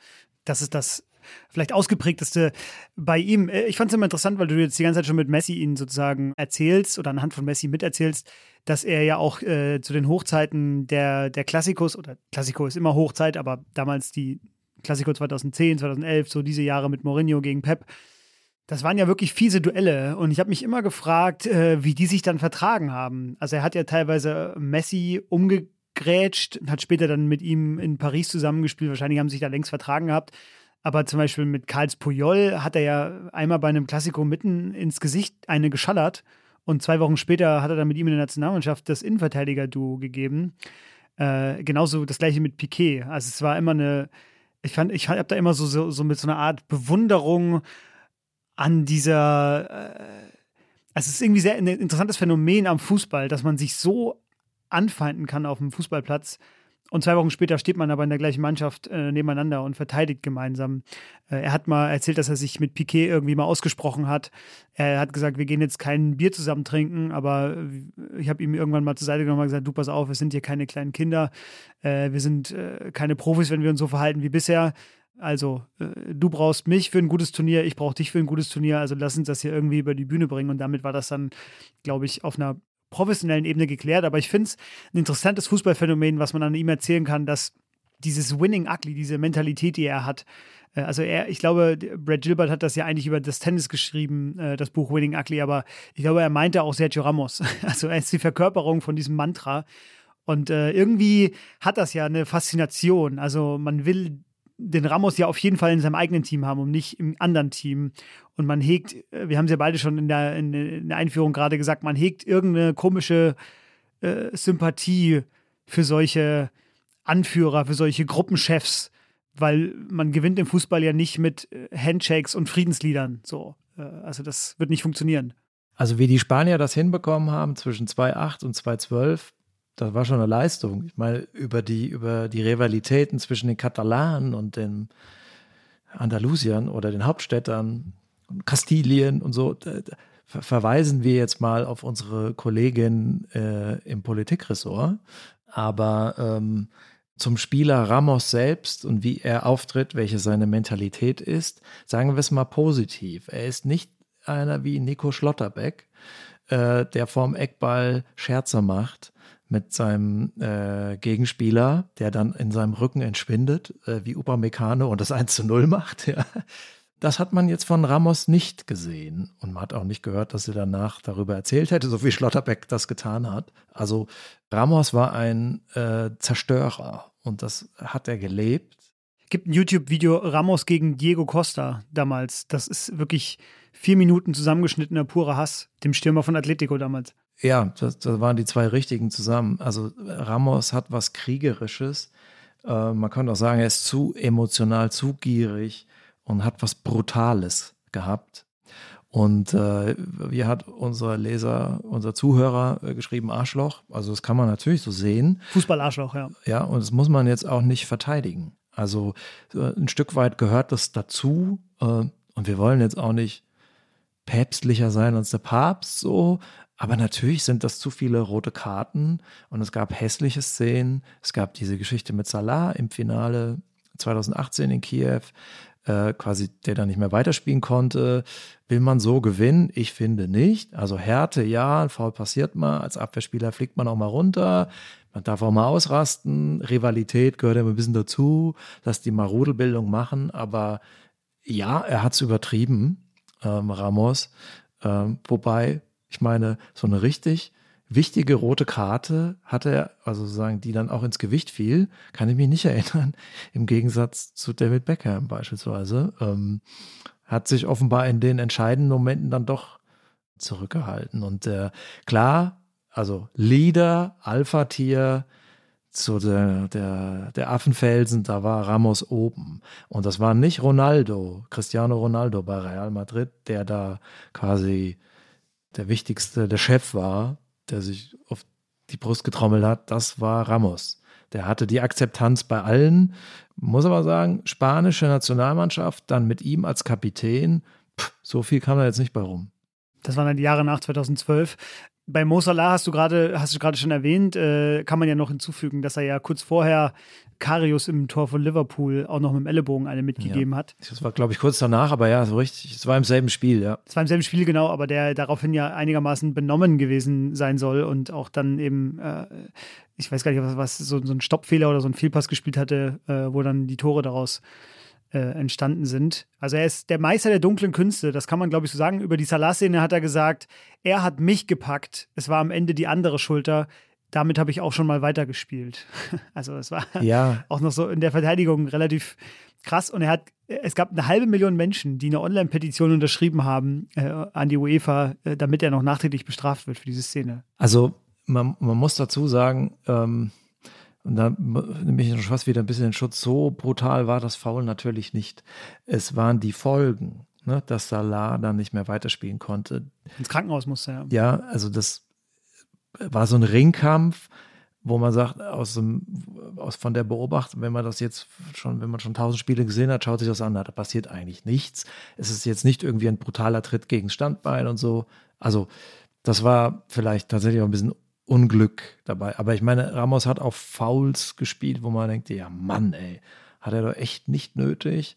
das ist das vielleicht ausgeprägteste bei ihm. Äh, ich fand es immer interessant, weil du jetzt die ganze Zeit schon mit Messi ihn sozusagen erzählst oder anhand von Messi miterzählst, dass er ja auch äh, zu den Hochzeiten der, der Klassikos, oder Klassiko ist immer Hochzeit, aber damals die Klassiko 2010, 2011, so diese Jahre mit Mourinho gegen Pep, das waren ja wirklich fiese Duelle und ich habe mich immer gefragt, äh, wie die sich dann vertragen haben. Also er hat ja teilweise Messi umgegrätscht, hat später dann mit ihm in Paris zusammengespielt. Wahrscheinlich haben sie sich da längst vertragen gehabt. Aber zum Beispiel mit Karls Puyol hat er ja einmal bei einem Klassiko mitten ins Gesicht eine geschallert und zwei Wochen später hat er dann mit ihm in der Nationalmannschaft das Innenverteidiger-Duo gegeben. Äh, genauso das gleiche mit Piquet. Also es war immer eine, ich fand, ich habe da immer so, so, so, mit so einer Art Bewunderung an dieser, äh, also es ist irgendwie sehr ein interessantes Phänomen am Fußball, dass man sich so anfeinden kann auf dem Fußballplatz und zwei Wochen später steht man aber in der gleichen Mannschaft äh, nebeneinander und verteidigt gemeinsam. Äh, er hat mal erzählt, dass er sich mit Piquet irgendwie mal ausgesprochen hat. Er hat gesagt, wir gehen jetzt kein Bier zusammen trinken, aber ich habe ihm irgendwann mal zur Seite genommen und gesagt, du pass auf, wir sind hier keine kleinen Kinder, äh, wir sind äh, keine Profis, wenn wir uns so verhalten wie bisher. Also, äh, du brauchst mich für ein gutes Turnier, ich brauche dich für ein gutes Turnier, also lass uns das hier irgendwie über die Bühne bringen. Und damit war das dann, glaube ich, auf einer professionellen Ebene geklärt. Aber ich finde es ein interessantes Fußballphänomen, was man an ihm erzählen kann, dass dieses Winning Ugly, diese Mentalität, die er hat, äh, also er, ich glaube, Brad Gilbert hat das ja eigentlich über das Tennis geschrieben, äh, das Buch Winning Ugly, aber ich glaube, er meinte auch Sergio Ramos. Also er ist die Verkörperung von diesem Mantra. Und äh, irgendwie hat das ja eine Faszination. Also man will den Ramos ja auf jeden Fall in seinem eigenen Team haben und nicht im anderen Team. Und man hegt, äh, wir haben es ja beide schon in der, in, der Einführung gerade gesagt, man hegt irgendeine komische äh, Sympathie für solche Anführer, für solche Gruppenchefs, weil man gewinnt im Fußball ja nicht mit äh, Handshakes und Friedensliedern. So, äh, also das wird nicht funktionieren. Also wie die Spanier das hinbekommen haben zwischen 2.8 und 2.12, das war schon eine Leistung. Ich meine, über die, über die Rivalitäten zwischen den Katalanen und den Andalusiern oder den Hauptstädtern, Kastilien und so, verweisen wir jetzt mal auf unsere Kollegin äh, im Politikressort. Aber ähm, zum Spieler Ramos selbst und wie er auftritt, welche seine Mentalität ist, sagen wir es mal positiv. Er ist nicht einer wie Nico Schlotterbeck, äh, der vorm Eckball Scherze macht, mit seinem äh, Gegenspieler, der dann in seinem Rücken entschwindet, äh, wie Upamecano und das 1 zu 0 macht. Ja. Das hat man jetzt von Ramos nicht gesehen. Und man hat auch nicht gehört, dass er danach darüber erzählt hätte, so wie Schlotterbeck das getan hat. Also Ramos war ein äh, Zerstörer und das hat er gelebt. Gibt ein YouTube-Video Ramos gegen Diego Costa damals. Das ist wirklich vier Minuten zusammengeschnittener purer Hass, dem Stürmer von Atletico damals. Ja, das, das waren die zwei richtigen zusammen. Also Ramos hat was Kriegerisches. Äh, man kann auch sagen, er ist zu emotional, zu gierig und hat was Brutales gehabt. Und äh, wie hat unser Leser, unser Zuhörer äh, geschrieben, Arschloch? Also das kann man natürlich so sehen. Fußball-Arschloch, ja. Ja, und das muss man jetzt auch nicht verteidigen. Also äh, ein Stück weit gehört das dazu. Äh, und wir wollen jetzt auch nicht päpstlicher sein als der Papst so, aber natürlich sind das zu viele rote Karten und es gab hässliche Szenen. Es gab diese Geschichte mit Salah im Finale 2018 in Kiew. äh, quasi der dann nicht mehr weiterspielen konnte. Will man so gewinnen? Ich finde nicht. Also Härte, ja, ein Foul passiert mal. Als Abwehrspieler fliegt man auch mal runter. Man darf auch mal ausrasten. Rivalität gehört immer ein bisschen dazu, dass die mal Rudelbildung machen. Aber ja, er hat es übertrieben, ähm, Ramos. Ähm, wobei, ich meine, so eine richtig wichtige rote Karte hatte er, also sagen, die dann auch ins Gewicht fiel, kann ich mich nicht erinnern. Im Gegensatz zu David Beckham beispielsweise. Ähm, hat sich offenbar in den entscheidenden Momenten dann doch zurückgehalten. Und äh, klar, also Leader, Alpha-Tier, zu der, der, der Affenfelsen, da war Ramos oben. Und das war nicht Ronaldo, Cristiano Ronaldo bei Real Madrid, der da quasi der wichtigste, der Chef war, der sich auf die Brust getrommelt hat, das war Ramos. Der hatte die Akzeptanz bei allen. Muss aber sagen, spanische Nationalmannschaft, dann mit ihm als Kapitän, pff, so viel kam da jetzt nicht bei rum. Das waren dann die Jahre nach 2012 bei Mo Salah hast du gerade hast du gerade schon erwähnt, äh, kann man ja noch hinzufügen, dass er ja kurz vorher Karius im Tor von Liverpool auch noch mit dem Ellenbogen eine mitgegeben ja. hat. Das war, glaube ich, kurz danach, aber ja, so richtig. Es war im selben Spiel, ja. Es war im selben Spiel, genau, aber der daraufhin ja einigermaßen benommen gewesen sein soll und auch dann eben, äh, ich weiß gar nicht, was, was so, so ein Stoppfehler oder so ein Fehlpass gespielt hatte, äh, wo dann die Tore daraus äh, entstanden sind. Also er ist der Meister der dunklen Künste, das kann man, glaube ich, so sagen. Über die Salah-Szene hat er gesagt, er hat mich gepackt, es war am Ende die andere Schulter. Damit habe ich auch schon mal weitergespielt. Also es war ja. auch noch so in der Verteidigung relativ krass. Und er hat, es gab eine halbe Million Menschen, die eine Online-Petition unterschrieben haben äh, an die UEFA, äh, damit er noch nachträglich bestraft wird für diese Szene. Also man, man muss dazu sagen, ähm, und da nehme ich schon fast wieder ein bisschen in Schutz. So brutal war das Foul natürlich nicht. Es waren die Folgen, ne, dass Salah dann nicht mehr weiterspielen konnte. Ins Krankenhaus musste er. Ja, also das war so ein Ringkampf, wo man sagt, aus, dem, aus von der Beobachtung, wenn man das jetzt schon, wenn man schon tausend Spiele gesehen hat, schaut sich das an, da passiert eigentlich nichts. Es ist jetzt nicht irgendwie ein brutaler Tritt gegen Standbein und so. Also, das war vielleicht tatsächlich auch ein bisschen Unglück dabei. Aber ich meine, Ramos hat auch Fouls gespielt, wo man denkt, ja Mann, ey, hat er doch echt nicht nötig.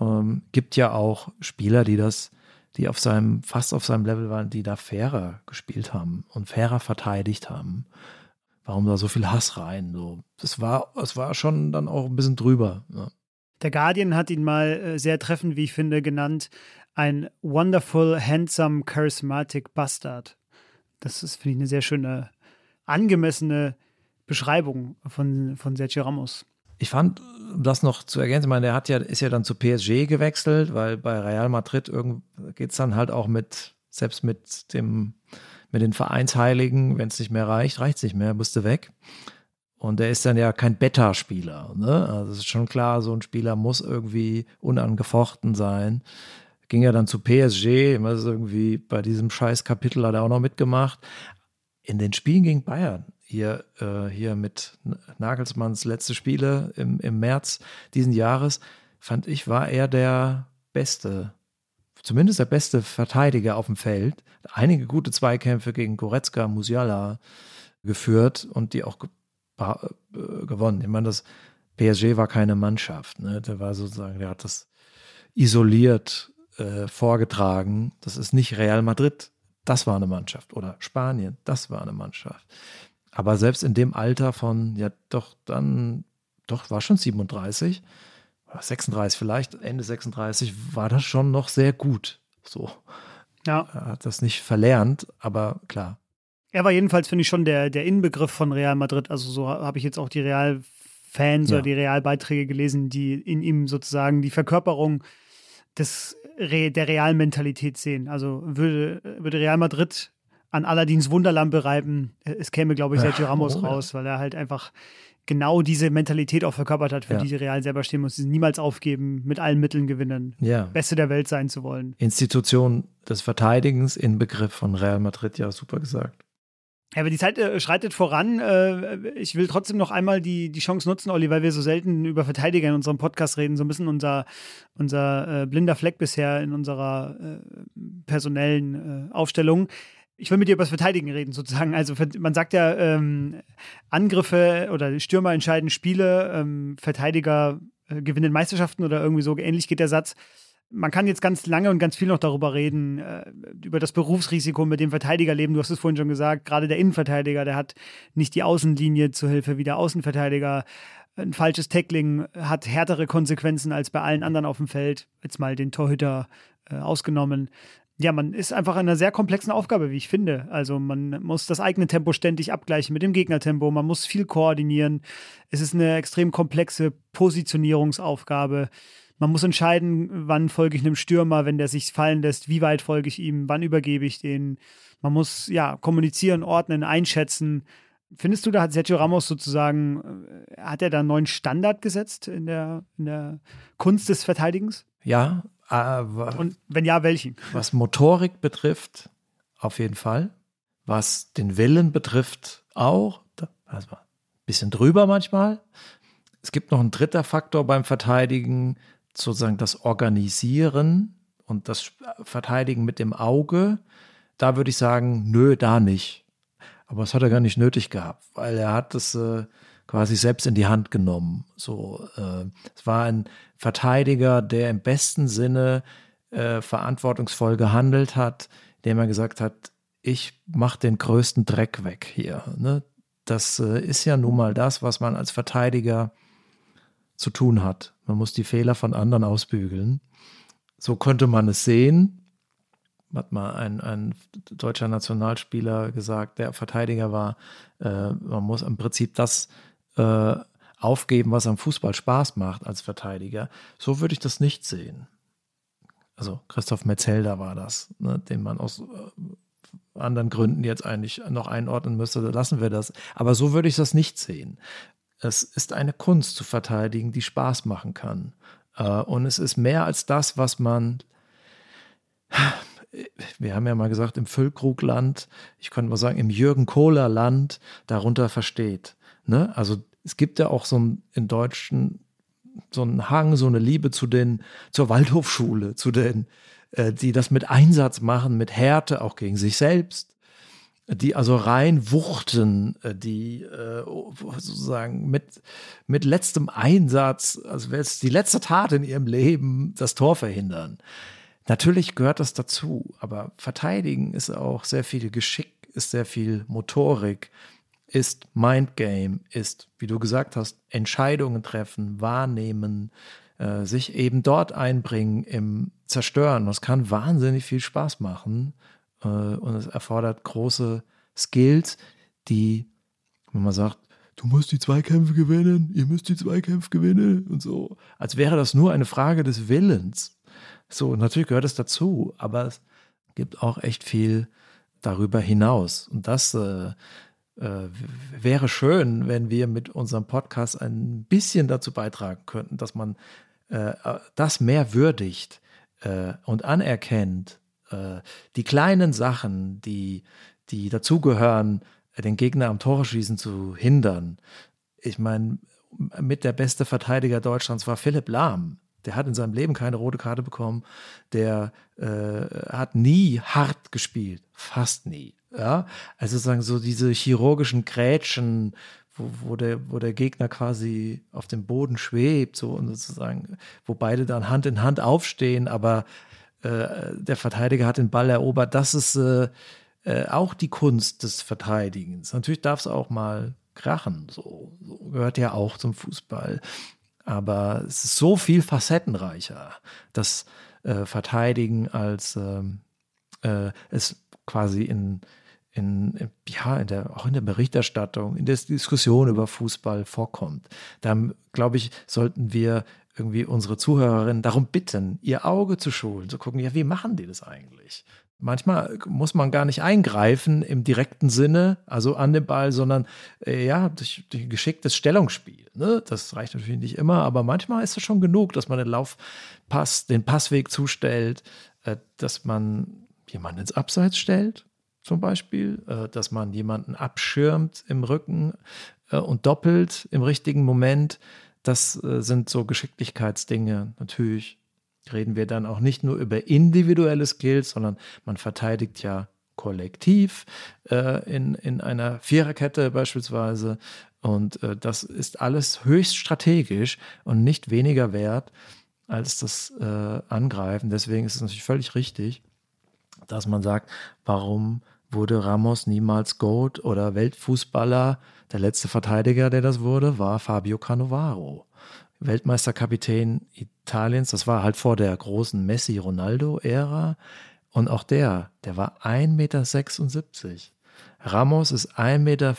Ähm, gibt ja auch Spieler, die das, die auf seinem, fast auf seinem Level waren, die da fairer gespielt haben und fairer verteidigt haben. Warum da so viel Hass rein? So, das war, das war schon dann auch ein bisschen drüber. Ja. Der Guardian hat ihn mal äh, sehr treffend, wie ich finde, genannt, ein wonderful, handsome, charismatic Bastard. Das ist, finde ich, eine sehr schöne angemessene Beschreibung von, von Sergio Ramos. Ich fand, das noch zu ergänzen, ich meine, der hat ja, ist ja dann zu PSG gewechselt, weil bei Real Madrid geht es dann halt auch mit, selbst mit dem, mit den Vereinsheiligen, wenn es nicht mehr reicht, reicht es nicht mehr, musste weg. Und der ist dann ja kein Beta-Spieler. Ne? Also es ist schon klar, so ein Spieler muss irgendwie unangefochten sein. Ging ja dann zu PSG, also irgendwie bei diesem scheiß Kapitel hat er auch noch mitgemacht in den Spielen gegen Bayern, hier, äh, hier mit Nagelsmanns letzte Spiele im, im März diesen Jahres, fand ich, war er der beste, zumindest der beste Verteidiger auf dem Feld. Einige gute Zweikämpfe gegen Goretzka, Musiala geführt und die auch ge äh, gewonnen. Ich meine, das PSG war keine Mannschaft. Ne? Der war sozusagen, der hat das isoliert äh, vorgetragen. Das ist nicht Real Madrid das war eine Mannschaft. Oder Spanien, das war eine Mannschaft. Aber selbst in dem Alter von, ja, doch dann, doch, war schon 37, 36 vielleicht, Ende 36, war das schon noch sehr gut. So. Ja. Er hat das nicht verlernt, aber klar. Er war jedenfalls, finde ich, schon der, der Inbegriff von Real Madrid. Also so habe ich jetzt auch die Real-Fans ja. oder die Real-Beiträge gelesen, die in ihm sozusagen die Verkörperung des der Realmentalität sehen. Also würde, würde Real Madrid an Aladins Wunderlampe reiben, es käme, glaube ich, Sergio Ramos oh, raus, weil er halt einfach genau diese Mentalität auch verkörpert hat, für ja. die Real selber stehen muss. Sie niemals aufgeben, mit allen Mitteln gewinnen, ja. Beste der Welt sein zu wollen. Institution des Verteidigens in Begriff von Real Madrid, ja, super gesagt. Ja, aber die Zeit äh, schreitet voran. Äh, ich will trotzdem noch einmal die, die Chance nutzen, Olli, weil wir so selten über Verteidiger in unserem Podcast reden. So ein bisschen unser, unser äh, blinder Fleck bisher in unserer personellen Aufstellung. Ich will mit dir über das Verteidigen reden, sozusagen. Also, man sagt ja, ähm, Angriffe oder Stürmer entscheiden Spiele, ähm, Verteidiger gewinnen Meisterschaften oder irgendwie so ähnlich geht der Satz. Man kann jetzt ganz lange und ganz viel noch darüber reden, äh, über das Berufsrisiko mit dem Verteidigerleben. Du hast es vorhin schon gesagt, gerade der Innenverteidiger, der hat nicht die Außenlinie zur Hilfe wie der Außenverteidiger. Ein falsches Tackling hat härtere Konsequenzen als bei allen anderen auf dem Feld. Jetzt mal den Torhüter äh, ausgenommen ja, man ist einfach in einer sehr komplexen Aufgabe, wie ich finde. Also man muss das eigene Tempo ständig abgleichen mit dem Gegnertempo, man muss viel koordinieren. Es ist eine extrem komplexe Positionierungsaufgabe. Man muss entscheiden, wann folge ich einem Stürmer, wenn der sich fallen lässt, wie weit folge ich ihm, wann übergebe ich den. Man muss ja kommunizieren, ordnen, einschätzen. Findest du, da hat Sergio Ramos sozusagen, äh, hat er da einen neuen Standard gesetzt in der, in der Kunst des Verteidigens? Ja, aber Und wenn ja, welchen? Was Motorik betrifft, auf jeden Fall. Was den Willen betrifft, auch. Also ein bisschen drüber manchmal. Es gibt noch einen dritter Faktor beim Verteidigen, sozusagen das Organisieren und das Verteidigen mit dem Auge. Da würde ich sagen, nö, da nicht. Aber das hat er gar nicht nötig gehabt, weil er hat es äh, quasi selbst in die Hand genommen. So, äh, es war ein Verteidiger, der im besten Sinne äh, verantwortungsvoll gehandelt hat, dem er gesagt hat, ich mache den größten Dreck weg hier. Ne? Das äh, ist ja nun mal das, was man als Verteidiger zu tun hat. Man muss die Fehler von anderen ausbügeln. So könnte man es sehen. Hat mal ein, ein deutscher Nationalspieler gesagt, der Verteidiger war, äh, man muss im Prinzip das äh, aufgeben, was am Fußball Spaß macht als Verteidiger. So würde ich das nicht sehen. Also Christoph Metzelder war das, ne, den man aus äh, anderen Gründen jetzt eigentlich noch einordnen müsste. Lassen wir das. Aber so würde ich das nicht sehen. Es ist eine Kunst zu verteidigen, die Spaß machen kann. Äh, und es ist mehr als das, was man wir haben ja mal gesagt, im Füllkrugland, ich könnte mal sagen, im Jürgen Kohler Land darunter versteht. Ne? Also es gibt ja auch so einen in Deutschen so einen Hang, so eine Liebe zu den, zur Waldhofschule, zu den, äh, die das mit Einsatz machen, mit Härte, auch gegen sich selbst, die also rein wuchten, äh, die äh, sozusagen mit, mit letztem Einsatz, also die letzte Tat in ihrem Leben, das Tor verhindern. Natürlich gehört das dazu, aber verteidigen ist auch sehr viel Geschick, ist sehr viel Motorik, ist Mindgame, ist, wie du gesagt hast, Entscheidungen treffen, wahrnehmen, äh, sich eben dort einbringen im Zerstören. Das kann wahnsinnig viel Spaß machen und es erfordert große Skills, die, wenn man sagt, du musst die Zweikämpfe gewinnen, ihr müsst die Zweikämpfe gewinnen und so, als wäre das nur eine Frage des Willens. So, natürlich gehört es dazu, aber es gibt auch echt viel darüber hinaus. Und das äh, äh, wäre schön, wenn wir mit unserem Podcast ein bisschen dazu beitragen könnten, dass man äh, das mehr würdigt äh, und anerkennt. Äh, die kleinen Sachen, die, die dazugehören, den Gegner am Tore schießen zu hindern. Ich meine, mit der beste Verteidiger Deutschlands war Philipp Lahm. Der hat in seinem Leben keine rote Karte bekommen. Der äh, hat nie hart gespielt, fast nie. Ja, also sozusagen so diese chirurgischen Grätschen, wo, wo, der, wo der Gegner quasi auf dem Boden schwebt, so und sozusagen, wo beide dann Hand in Hand aufstehen, aber äh, der Verteidiger hat den Ball erobert. Das ist äh, äh, auch die Kunst des Verteidigens. Natürlich darf es auch mal krachen, so, so gehört ja auch zum Fußball. Aber es ist so viel facettenreicher, das äh, Verteidigen, als ähm, äh, es quasi in, in, ja, in der, auch in der Berichterstattung, in der Diskussion über Fußball vorkommt. Da, glaube ich, sollten wir irgendwie unsere Zuhörerinnen darum bitten, ihr Auge zu schulen, zu gucken, ja, wie machen die das eigentlich? Manchmal muss man gar nicht eingreifen im direkten Sinne, also an den Ball, sondern äh, ja, durch, durch geschicktes Stellungsspiel. Ne? Das reicht natürlich nicht immer, aber manchmal ist es schon genug, dass man den Laufpass, den Passweg zustellt, äh, dass man jemanden ins Abseits stellt, zum Beispiel, äh, dass man jemanden abschirmt im Rücken äh, und doppelt im richtigen Moment. Das äh, sind so Geschicklichkeitsdinge. Natürlich reden wir dann auch nicht nur über individuelle Skills, sondern man verteidigt ja kollektiv äh, in, in einer Viererkette beispielsweise. Und äh, das ist alles höchst strategisch und nicht weniger wert als das äh, Angreifen. Deswegen ist es natürlich völlig richtig, dass man sagt, warum wurde Ramos niemals Goat oder Weltfußballer? Der letzte Verteidiger, der das wurde, war Fabio Cannavaro. Weltmeisterkapitän Italiens, das war halt vor der großen Messi-Ronaldo-Ära. Und auch der, der war 1,76 Meter. Ramos ist 1,84 Meter.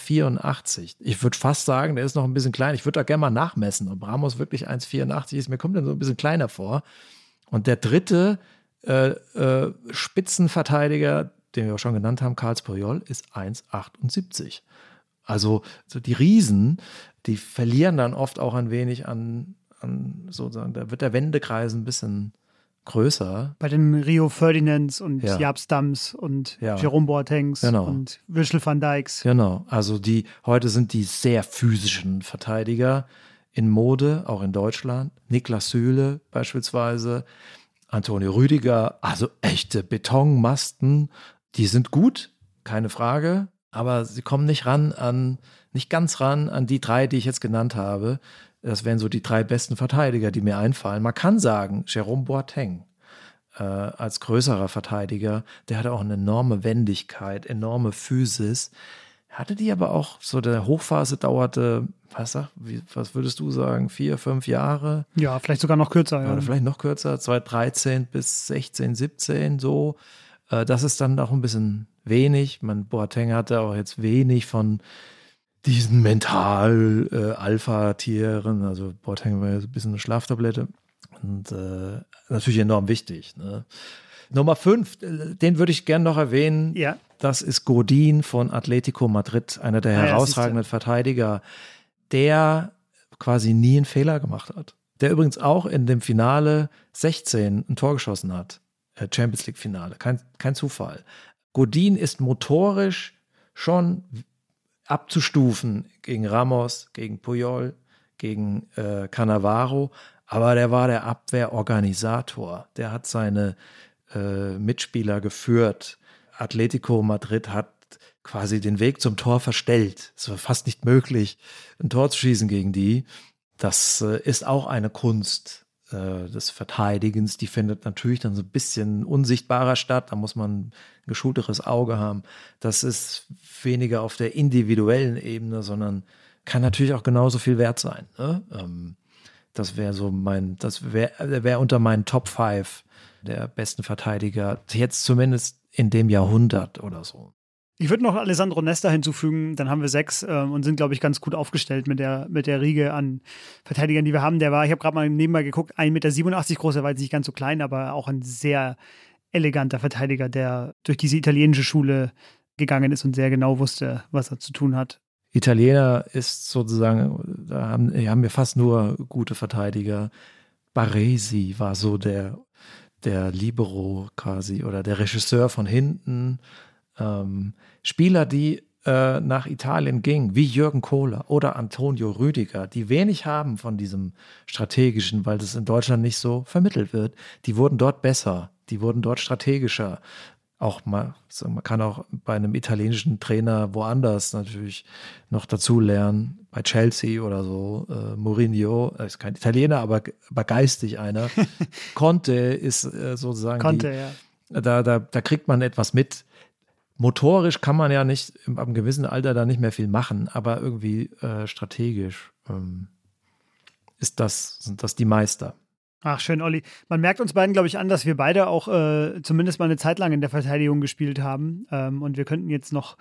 Ich würde fast sagen, der ist noch ein bisschen klein. Ich würde da gerne mal nachmessen, ob Ramos wirklich 1,84 ist. Mir kommt dann so ein bisschen kleiner vor. Und der dritte äh, äh, Spitzenverteidiger, den wir auch schon genannt haben, Karls Puyol, ist 1,78. Also so die Riesen, die verlieren dann oft auch ein wenig an, an sozusagen, da wird der Wendekreis ein bisschen größer. Bei den Rio Ferdinands und ja. Jaap Stams und ja. Jerome Boatengs genau. und Virgil van Dijks. Genau, also die heute sind die sehr physischen Verteidiger in Mode, auch in Deutschland. Niklas Süle beispielsweise, Antonio Rüdiger, also echte Betonmasten, die sind gut, keine Frage, aber sie kommen nicht ran an, nicht ganz ran an die drei, die ich jetzt genannt habe. Das wären so die drei besten Verteidiger, die mir einfallen. Man kann sagen, Jerome Boateng äh, als größerer Verteidiger, der hatte auch eine enorme Wendigkeit, enorme Physis. Hatte die aber auch so der Hochphase dauerte, was, sag, wie, was würdest du sagen, vier, fünf Jahre? Ja, vielleicht sogar noch kürzer. Ja. Oder vielleicht noch kürzer, 2013 bis 16, 17 so. Äh, das ist dann auch ein bisschen wenig. Man, Boateng hatte auch jetzt wenig von diesen Mental-Alpha-Tieren. Äh, also Boateng war ja so ein bisschen eine Schlaftablette. Und äh, natürlich enorm wichtig. Ne? Nummer fünf, den würde ich gerne noch erwähnen. Ja. Das ist Godin von Atletico Madrid, einer der ah, herausragenden ja, Verteidiger, der quasi nie einen Fehler gemacht hat. Der übrigens auch in dem Finale 16 ein Tor geschossen hat. Äh, Champions League Finale. Kein, kein Zufall. Godin ist motorisch schon abzustufen gegen Ramos, gegen Puyol, gegen äh, Cannavaro, aber der war der Abwehrorganisator. Der hat seine äh, Mitspieler geführt. Atletico Madrid hat quasi den Weg zum Tor verstellt. Es war fast nicht möglich, ein Tor zu schießen gegen die. Das äh, ist auch eine Kunst äh, des Verteidigens. Die findet natürlich dann so ein bisschen unsichtbarer statt. Da muss man ein geschulteres Auge haben. Das ist weniger auf der individuellen Ebene, sondern kann natürlich auch genauso viel wert sein. Ne? Ähm, das wäre so mein, das wäre wär unter meinen Top 5 der besten Verteidiger, jetzt zumindest in dem Jahrhundert oder so. Ich würde noch Alessandro Nesta hinzufügen, dann haben wir sechs äh, und sind, glaube ich, ganz gut aufgestellt mit der, mit der Riege an Verteidigern, die wir haben. Der war, ich habe gerade mal nebenbei geguckt, 1,87 Meter groß, er war jetzt nicht ganz so klein, aber auch ein sehr eleganter Verteidiger, der durch diese italienische Schule gegangen ist und sehr genau wusste, was er zu tun hat. Italiener ist sozusagen, da haben, haben wir fast nur gute Verteidiger. Baresi war so der, der Libero quasi oder der Regisseur von hinten ähm, Spieler, die äh, nach Italien gingen, wie Jürgen Kohler oder Antonio Rüdiger, die wenig haben von diesem strategischen, weil das in Deutschland nicht so vermittelt wird, die wurden dort besser, die wurden dort strategischer. Auch mal, man kann auch bei einem italienischen Trainer woanders natürlich noch dazu lernen, bei Chelsea oder so. Äh, Mourinho ist kein Italiener, aber, aber geistig einer. Conte ist äh, sozusagen. Conte, die, ja. Da, da, da kriegt man etwas mit motorisch kann man ja nicht einem gewissen Alter da nicht mehr viel machen, aber irgendwie äh, strategisch ähm, ist das, sind das die Meister. Ach, schön, Olli. Man merkt uns beiden, glaube ich, an, dass wir beide auch äh, zumindest mal eine Zeit lang in der Verteidigung gespielt haben. Ähm, und wir könnten jetzt noch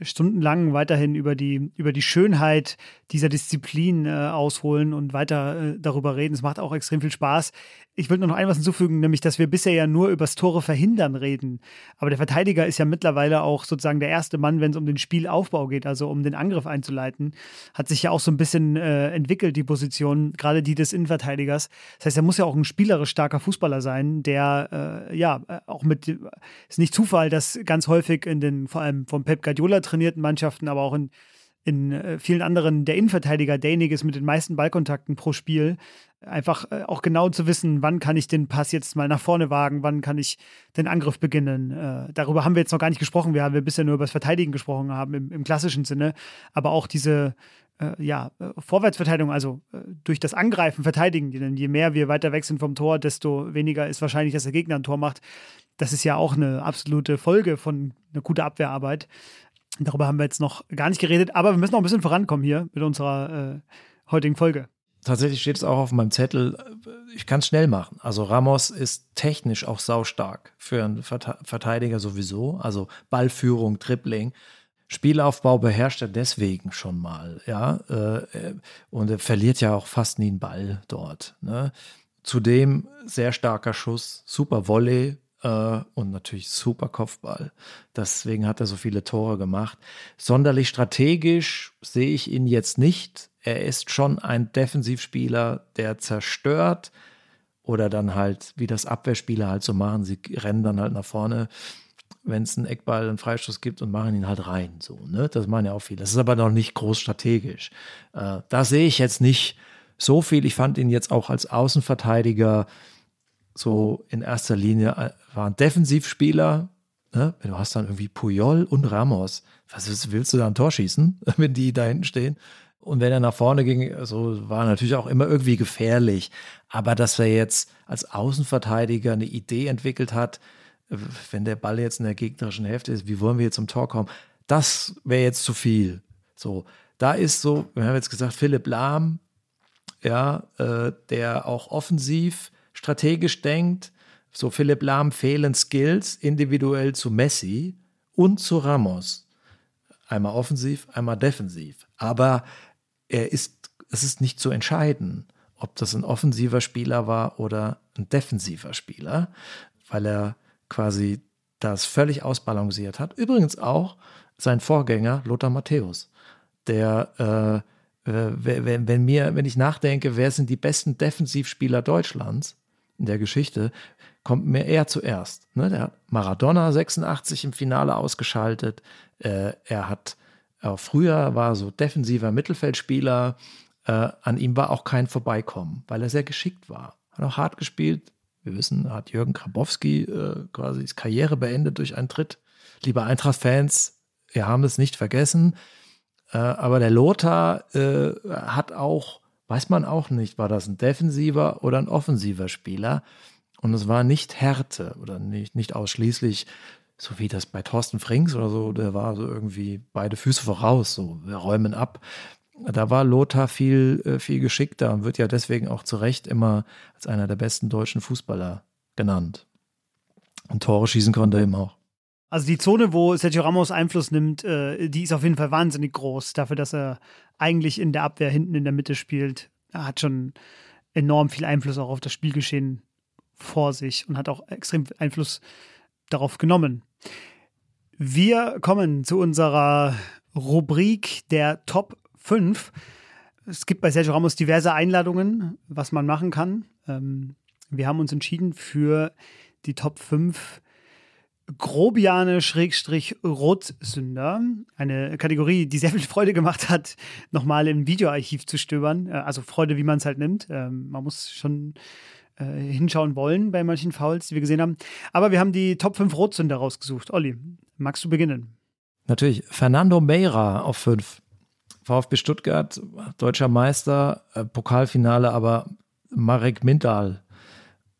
stundenlang weiterhin über die, über die Schönheit dieser Disziplin äh, ausholen und weiter äh, darüber reden. Es macht auch extrem viel Spaß. Ich will nur noch ein was hinzufügen, nämlich, dass wir bisher ja nur übers Tore verhindern reden. Aber der Verteidiger ist ja mittlerweile auch sozusagen der erste Mann, wenn es um den Spielaufbau geht, also um den Angriff einzuleiten. Hat sich ja auch so ein bisschen äh, entwickelt, die Position, gerade die des Innenverteidigers. Das heißt, er muss ja auch ein spielerisch starker Fußballer sein, der äh, ja äh, auch mit, ist nicht Zufall, dass ganz häufig in den, vor allem von Pep Guardiola trainierten Mannschaften, aber auch in in äh, vielen anderen der Innenverteidiger derjenige ist mit den meisten Ballkontakten pro Spiel. Einfach äh, auch genau zu wissen, wann kann ich den Pass jetzt mal nach vorne wagen, wann kann ich den Angriff beginnen. Äh, darüber haben wir jetzt noch gar nicht gesprochen. Wir haben wir bisher nur über das Verteidigen gesprochen haben im, im klassischen Sinne. Aber auch diese ja, Vorwärtsverteidigung, also durch das Angreifen verteidigen. Denn je mehr wir weiter weg sind vom Tor, desto weniger ist wahrscheinlich, dass der Gegner ein Tor macht. Das ist ja auch eine absolute Folge von einer guten Abwehrarbeit. Darüber haben wir jetzt noch gar nicht geredet, aber wir müssen noch ein bisschen vorankommen hier mit unserer äh, heutigen Folge tatsächlich steht es auch auf meinem Zettel, ich kann es schnell machen. Also Ramos ist technisch auch saustark für einen Verteidiger sowieso. Also Ballführung, Dribbling. Spielaufbau beherrscht er deswegen schon mal, ja. Äh, und er verliert ja auch fast nie einen Ball dort. Ne? Zudem sehr starker Schuss, super Volley, äh, und natürlich super Kopfball. Deswegen hat er so viele Tore gemacht. Sonderlich strategisch sehe ich ihn jetzt nicht. Er ist schon ein Defensivspieler, der zerstört oder dann halt, wie das Abwehrspieler halt so machen, sie rennen dann halt nach vorne, wenn es einen Eckball, einen Freistoß gibt und machen ihn halt rein. So, ne? Das machen ja auch viele. Das ist aber noch nicht groß strategisch. Äh, da sehe ich jetzt nicht so viel. Ich fand ihn jetzt auch als Außenverteidiger so in erster Linie äh, waren Defensivspieler. Ne? Du hast dann irgendwie Puyol und Ramos. Was willst du da ein Tor schießen, wenn die da hinten stehen? Und wenn er nach vorne ging, so war natürlich auch immer irgendwie gefährlich. Aber dass er jetzt als Außenverteidiger eine Idee entwickelt hat, wenn der Ball jetzt in der gegnerischen Hälfte ist, wie wollen wir jetzt zum Tor kommen? Das wäre jetzt zu viel. So, da ist so, wir haben jetzt gesagt, Philipp Lahm, ja, äh, der auch offensiv strategisch denkt, so Philipp Lahm fehlen Skills individuell zu Messi und zu Ramos. Einmal offensiv, einmal defensiv. Aber er ist, es ist nicht zu entscheiden, ob das ein offensiver Spieler war oder ein defensiver Spieler, weil er quasi das völlig ausbalanciert hat. Übrigens auch sein Vorgänger Lothar Matthäus, der, äh, äh wenn, mir, wenn ich nachdenke, wer sind die besten Defensivspieler Deutschlands, in der Geschichte, kommt mir eher zuerst. Ne? Der Maradona 86 im Finale ausgeschaltet. Äh, er hat äh, früher war so defensiver Mittelfeldspieler. Äh, an ihm war auch kein Vorbeikommen, weil er sehr geschickt war. Hat auch hart gespielt. Wir wissen, hat Jürgen Krabowski äh, quasi die Karriere beendet durch einen Tritt. Liebe Eintracht-Fans, wir haben es nicht vergessen. Äh, aber der Lothar äh, hat auch weiß man auch nicht, war das ein defensiver oder ein offensiver Spieler. Und es war nicht Härte oder nicht, nicht ausschließlich, so wie das bei Thorsten Frings oder so, der war so irgendwie beide Füße voraus, so wir räumen ab. Da war Lothar viel, äh, viel geschickter und wird ja deswegen auch zu Recht immer als einer der besten deutschen Fußballer genannt. Und Tore schießen konnte er eben auch. Also die Zone, wo Sergio Ramos Einfluss nimmt, äh, die ist auf jeden Fall wahnsinnig groß. Dafür, dass er eigentlich in der Abwehr hinten in der Mitte spielt. Er hat schon enorm viel Einfluss auch auf das Spielgeschehen vor sich und hat auch extrem Einfluss darauf genommen. Wir kommen zu unserer Rubrik der Top 5. Es gibt bei Sergio Ramos diverse Einladungen, was man machen kann. Ähm, wir haben uns entschieden für die Top 5 Grobiane-Rotsünder, eine Kategorie, die sehr viel Freude gemacht hat, nochmal im Videoarchiv zu stöbern. Äh, also Freude, wie man es halt nimmt. Ähm, man muss schon äh, hinschauen wollen bei manchen Fouls, die wir gesehen haben. Aber wir haben die Top 5 Rotsünder rausgesucht. Olli, magst du beginnen? Natürlich. Fernando Meira auf 5. VfB Stuttgart, deutscher Meister, äh, Pokalfinale, aber Marek Mintal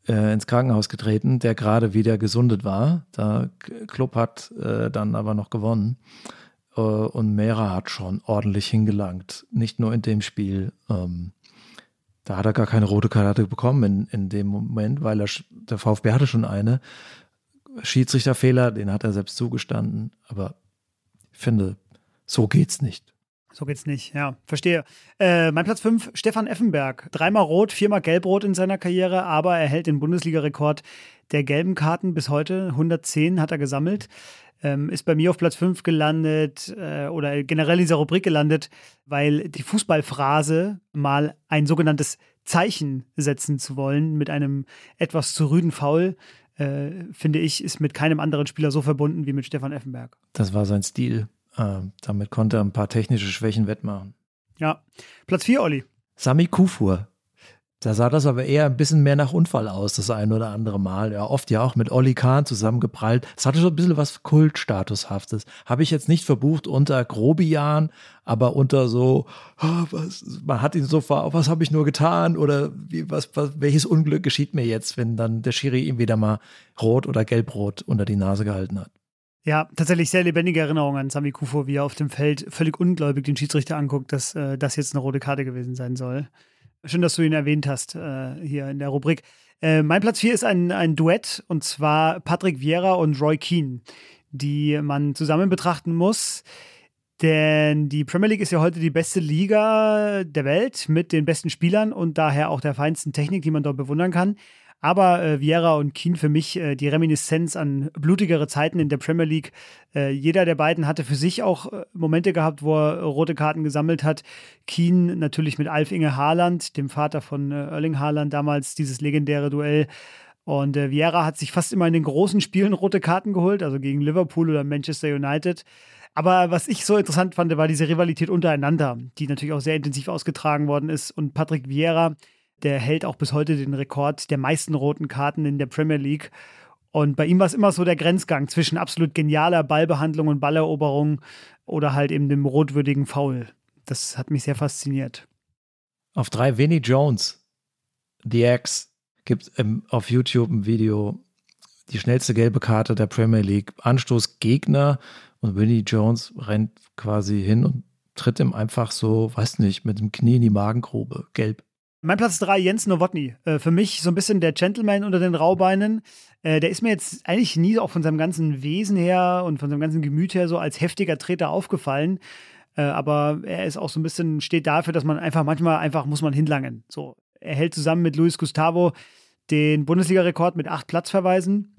äh, ins Krankenhaus getreten, der gerade wieder gesundet war. Der Club hat äh, dann aber noch gewonnen. Äh, und Mera hat schon ordentlich hingelangt. Nicht nur in dem Spiel. Ähm, da hat er gar keine rote Karte bekommen in, in dem Moment, weil er, der VfB hatte schon eine. Schiedsrichterfehler, den hat er selbst zugestanden. Aber ich finde, so geht's nicht. So geht's nicht, ja, verstehe. Äh, mein Platz 5, Stefan Effenberg. Dreimal rot, viermal gelbrot in seiner Karriere, aber er hält den Bundesliga-Rekord der gelben Karten bis heute. 110 hat er gesammelt. Ähm, ist bei mir auf Platz 5 gelandet äh, oder generell in dieser Rubrik gelandet, weil die Fußballphrase mal ein sogenanntes Zeichen setzen zu wollen mit einem etwas zu rüden Foul, äh, finde ich, ist mit keinem anderen Spieler so verbunden wie mit Stefan Effenberg. Das war sein Stil. Äh, damit konnte er ein paar technische Schwächen wettmachen. Ja. Platz 4, Olli. Sami Kufur. Da sah das aber eher ein bisschen mehr nach Unfall aus, das ein oder andere Mal. Ja, oft ja auch mit Olli Kahn zusammengeprallt. Es hatte schon ein bisschen was Kultstatushaftes. Habe ich jetzt nicht verbucht unter Grobian, aber unter so, oh, was, man hat ihn so vor, was habe ich nur getan oder wie, was, was, welches Unglück geschieht mir jetzt, wenn dann der Schiri ihm wieder mal rot oder gelbrot unter die Nase gehalten hat. Ja, tatsächlich sehr lebendige Erinnerung an Sami Kufo, wie er auf dem Feld völlig ungläubig den Schiedsrichter anguckt, dass äh, das jetzt eine rote Karte gewesen sein soll. Schön, dass du ihn erwähnt hast äh, hier in der Rubrik. Äh, mein Platz 4 ist ein, ein Duett und zwar Patrick Vieira und Roy Keane, die man zusammen betrachten muss. Denn die Premier League ist ja heute die beste Liga der Welt mit den besten Spielern und daher auch der feinsten Technik, die man dort bewundern kann. Aber äh, Vieira und Keane für mich äh, die Reminiszenz an blutigere Zeiten in der Premier League. Äh, jeder der beiden hatte für sich auch äh, Momente gehabt, wo er rote Karten gesammelt hat. Keane natürlich mit Alf Inge Haaland, dem Vater von äh, Erling Haaland damals, dieses legendäre Duell. Und äh, Vieira hat sich fast immer in den großen Spielen rote Karten geholt, also gegen Liverpool oder Manchester United. Aber was ich so interessant fand, war diese Rivalität untereinander, die natürlich auch sehr intensiv ausgetragen worden ist. Und Patrick Vieira, der hält auch bis heute den Rekord der meisten roten Karten in der Premier League. Und bei ihm war es immer so der Grenzgang zwischen absolut genialer Ballbehandlung und Balleroberung oder halt eben dem rotwürdigen Foul. Das hat mich sehr fasziniert. Auf drei Vinnie Jones, The X, gibt es auf YouTube ein Video, die schnellste gelbe Karte der Premier League. Anstoß Gegner und Vinnie Jones rennt quasi hin und tritt ihm einfach so, weiß nicht, mit dem Knie in die Magengrube. Gelb. Mein Platz 3, Jens Nowotny. Äh, für mich so ein bisschen der Gentleman unter den Raubeinen. Äh, der ist mir jetzt eigentlich nie auch von seinem ganzen Wesen her und von seinem ganzen Gemüt her so als heftiger Treter aufgefallen. Äh, aber er ist auch so ein bisschen, steht dafür, dass man einfach manchmal einfach muss man hinlangen. So, er hält zusammen mit Luis Gustavo den Bundesliga-Rekord mit acht Platzverweisen.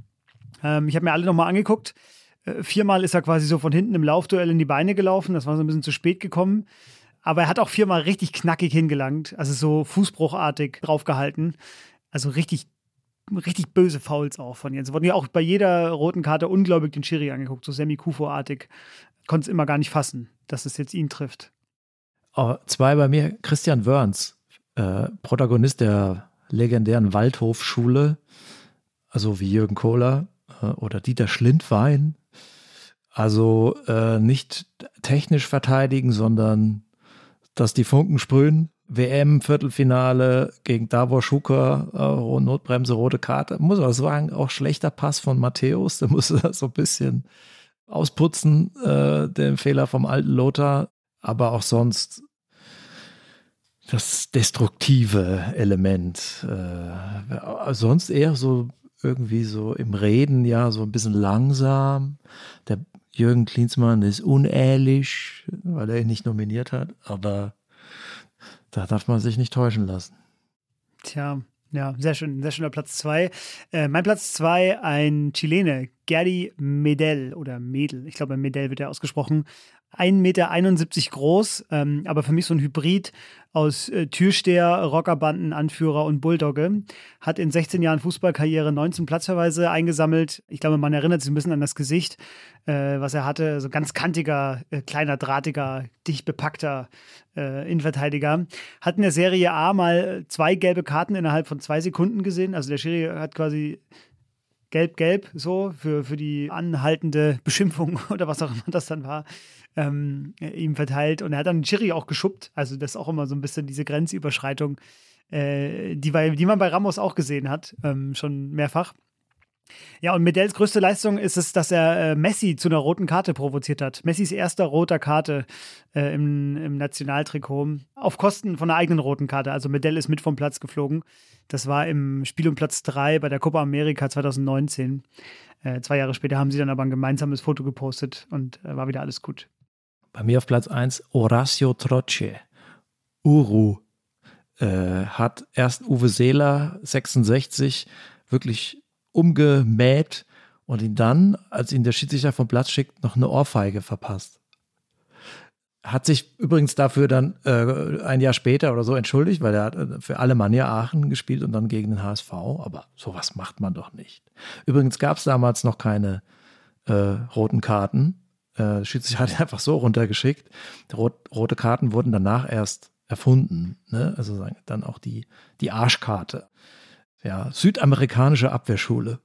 Ähm, ich habe mir alle nochmal angeguckt. Äh, viermal ist er quasi so von hinten im Laufduell in die Beine gelaufen. Das war so ein bisschen zu spät gekommen. Aber er hat auch viermal richtig knackig hingelangt, also so fußbruchartig draufgehalten. Also richtig, richtig böse Fouls auch von Jens. Wurden ja auch bei jeder roten Karte ungläubig den Schiri angeguckt, so Semi-Kufo-artig. Konnte es immer gar nicht fassen, dass es jetzt ihn trifft. Oh, zwei bei mir, Christian Wörns, äh, Protagonist der legendären Waldhofschule, also wie Jürgen Kohler äh, oder Dieter Schlindwein. Also äh, nicht technisch verteidigen, sondern dass die Funken sprühen. WM-Viertelfinale gegen Davor Schuker, äh, Notbremse, rote Karte. Muss aber sagen, auch schlechter Pass von Matthäus. Der muss so ein bisschen ausputzen, äh, den Fehler vom alten Lothar. Aber auch sonst das destruktive Element. Äh, sonst eher so irgendwie so im Reden, ja, so ein bisschen langsam. Der Jürgen Klinsmann ist unehrlich, weil er ihn nicht nominiert hat, aber da darf man sich nicht täuschen lassen. Tja, ja, sehr schön, sehr schöner Platz zwei. Äh, mein Platz zwei, ein Chilene, Gerdi Medel oder Medel, ich glaube Medel wird er ausgesprochen, 1,71 Meter groß, ähm, aber für mich so ein Hybrid aus äh, Türsteher, Rockerbanden, Anführer und Bulldogge. Hat in 16 Jahren Fußballkarriere 19 Platzverweise eingesammelt. Ich glaube, man erinnert sich ein bisschen an das Gesicht, äh, was er hatte. So ganz kantiger, äh, kleiner, drahtiger, dicht bepackter äh, Innenverteidiger. Hat in der Serie A mal zwei gelbe Karten innerhalb von zwei Sekunden gesehen. Also der Schiri hat quasi gelb-gelb so für, für die anhaltende Beschimpfung oder was auch immer das dann war ähm, ihm verteilt. Und er hat dann Chiri auch geschubbt. Also das ist auch immer so ein bisschen diese Grenzüberschreitung, äh, die, die man bei Ramos auch gesehen hat, ähm, schon mehrfach. Ja, und Medels größte Leistung ist es, dass er äh, Messi zu einer roten Karte provoziert hat. Messis erster roter Karte äh, im, im Nationaltrikot auf Kosten von einer eigenen roten Karte. Also Medell ist mit vom Platz geflogen. Das war im Spiel um Platz 3 bei der Copa America 2019. Äh, zwei Jahre später haben sie dann aber ein gemeinsames Foto gepostet und äh, war wieder alles gut. Bei mir auf Platz 1 Horacio Troce. Uru äh, hat erst Uwe Seeler 66 wirklich umgemäht und ihn dann, als ihn der Schiedsrichter vom Platz schickt, noch eine Ohrfeige verpasst. Hat sich übrigens dafür dann äh, ein Jahr später oder so entschuldigt, weil er hat äh, für Alemannia Aachen gespielt und dann gegen den HSV. Aber sowas macht man doch nicht. Übrigens gab es damals noch keine äh, roten Karten äh, Schiedsrichter hat einfach so runtergeschickt. Rot, rote Karten wurden danach erst erfunden. Ne? Also dann auch die, die Arschkarte. Ja, südamerikanische Abwehrschule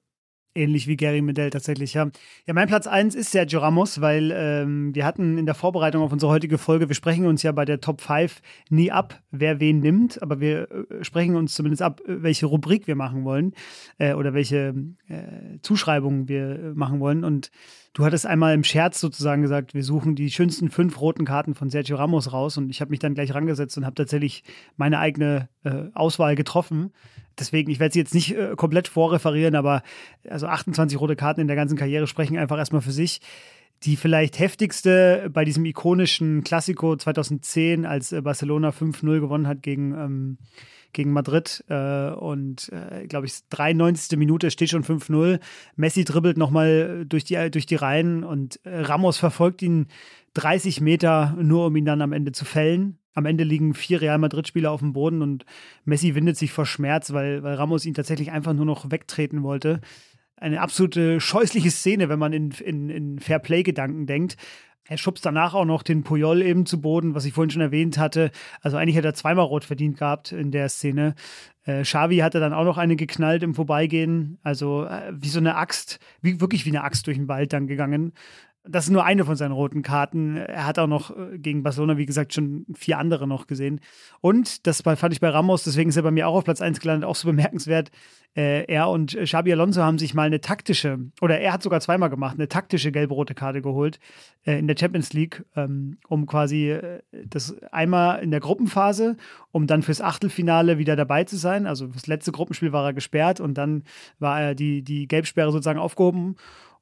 ähnlich wie Gary Medell tatsächlich, ja. Ja, mein Platz 1 ist Sergio Ramos, weil ähm, wir hatten in der Vorbereitung auf unsere heutige Folge, wir sprechen uns ja bei der Top 5 nie ab, wer wen nimmt, aber wir äh, sprechen uns zumindest ab, welche Rubrik wir machen wollen äh, oder welche äh, Zuschreibungen wir machen wollen. Und du hattest einmal im Scherz sozusagen gesagt, wir suchen die schönsten fünf roten Karten von Sergio Ramos raus und ich habe mich dann gleich rangesetzt und habe tatsächlich meine eigene äh, Auswahl getroffen deswegen, ich werde sie jetzt nicht äh, komplett vorreferieren, aber also 28 rote Karten in der ganzen Karriere sprechen einfach erstmal für sich. Die vielleicht heftigste bei diesem ikonischen Klassiko 2010, als äh, Barcelona 5-0 gewonnen hat gegen, ähm, gegen Madrid äh, und, äh, glaube ich, 93. Minute steht schon 5-0. Messi dribbelt nochmal durch die, durch die Reihen und äh, Ramos verfolgt ihn 30 Meter, nur um ihn dann am Ende zu fällen. Am Ende liegen vier Real Madrid-Spieler auf dem Boden und Messi windet sich vor Schmerz, weil, weil Ramos ihn tatsächlich einfach nur noch wegtreten wollte. Eine absolute scheußliche Szene, wenn man in, in, in Fair-Play-Gedanken denkt. Er schubst danach auch noch den Puyol eben zu Boden, was ich vorhin schon erwähnt hatte. Also eigentlich hat er zweimal rot verdient gehabt in der Szene. Äh, Xavi hatte dann auch noch eine geknallt im Vorbeigehen. Also äh, wie so eine Axt, wie, wirklich wie eine Axt durch den Wald dann gegangen das ist nur eine von seinen roten Karten. Er hat auch noch äh, gegen Barcelona, wie gesagt, schon vier andere noch gesehen. Und das fand ich bei Ramos, deswegen ist er bei mir auch auf Platz 1 gelandet, auch so bemerkenswert. Äh, er und Xabi Alonso haben sich mal eine taktische, oder er hat sogar zweimal gemacht, eine taktische gelb-rote Karte geholt äh, in der Champions League, ähm, um quasi äh, das einmal in der Gruppenphase, um dann fürs Achtelfinale wieder dabei zu sein. Also das letzte Gruppenspiel war er gesperrt und dann war er die, die Gelbsperre sozusagen aufgehoben.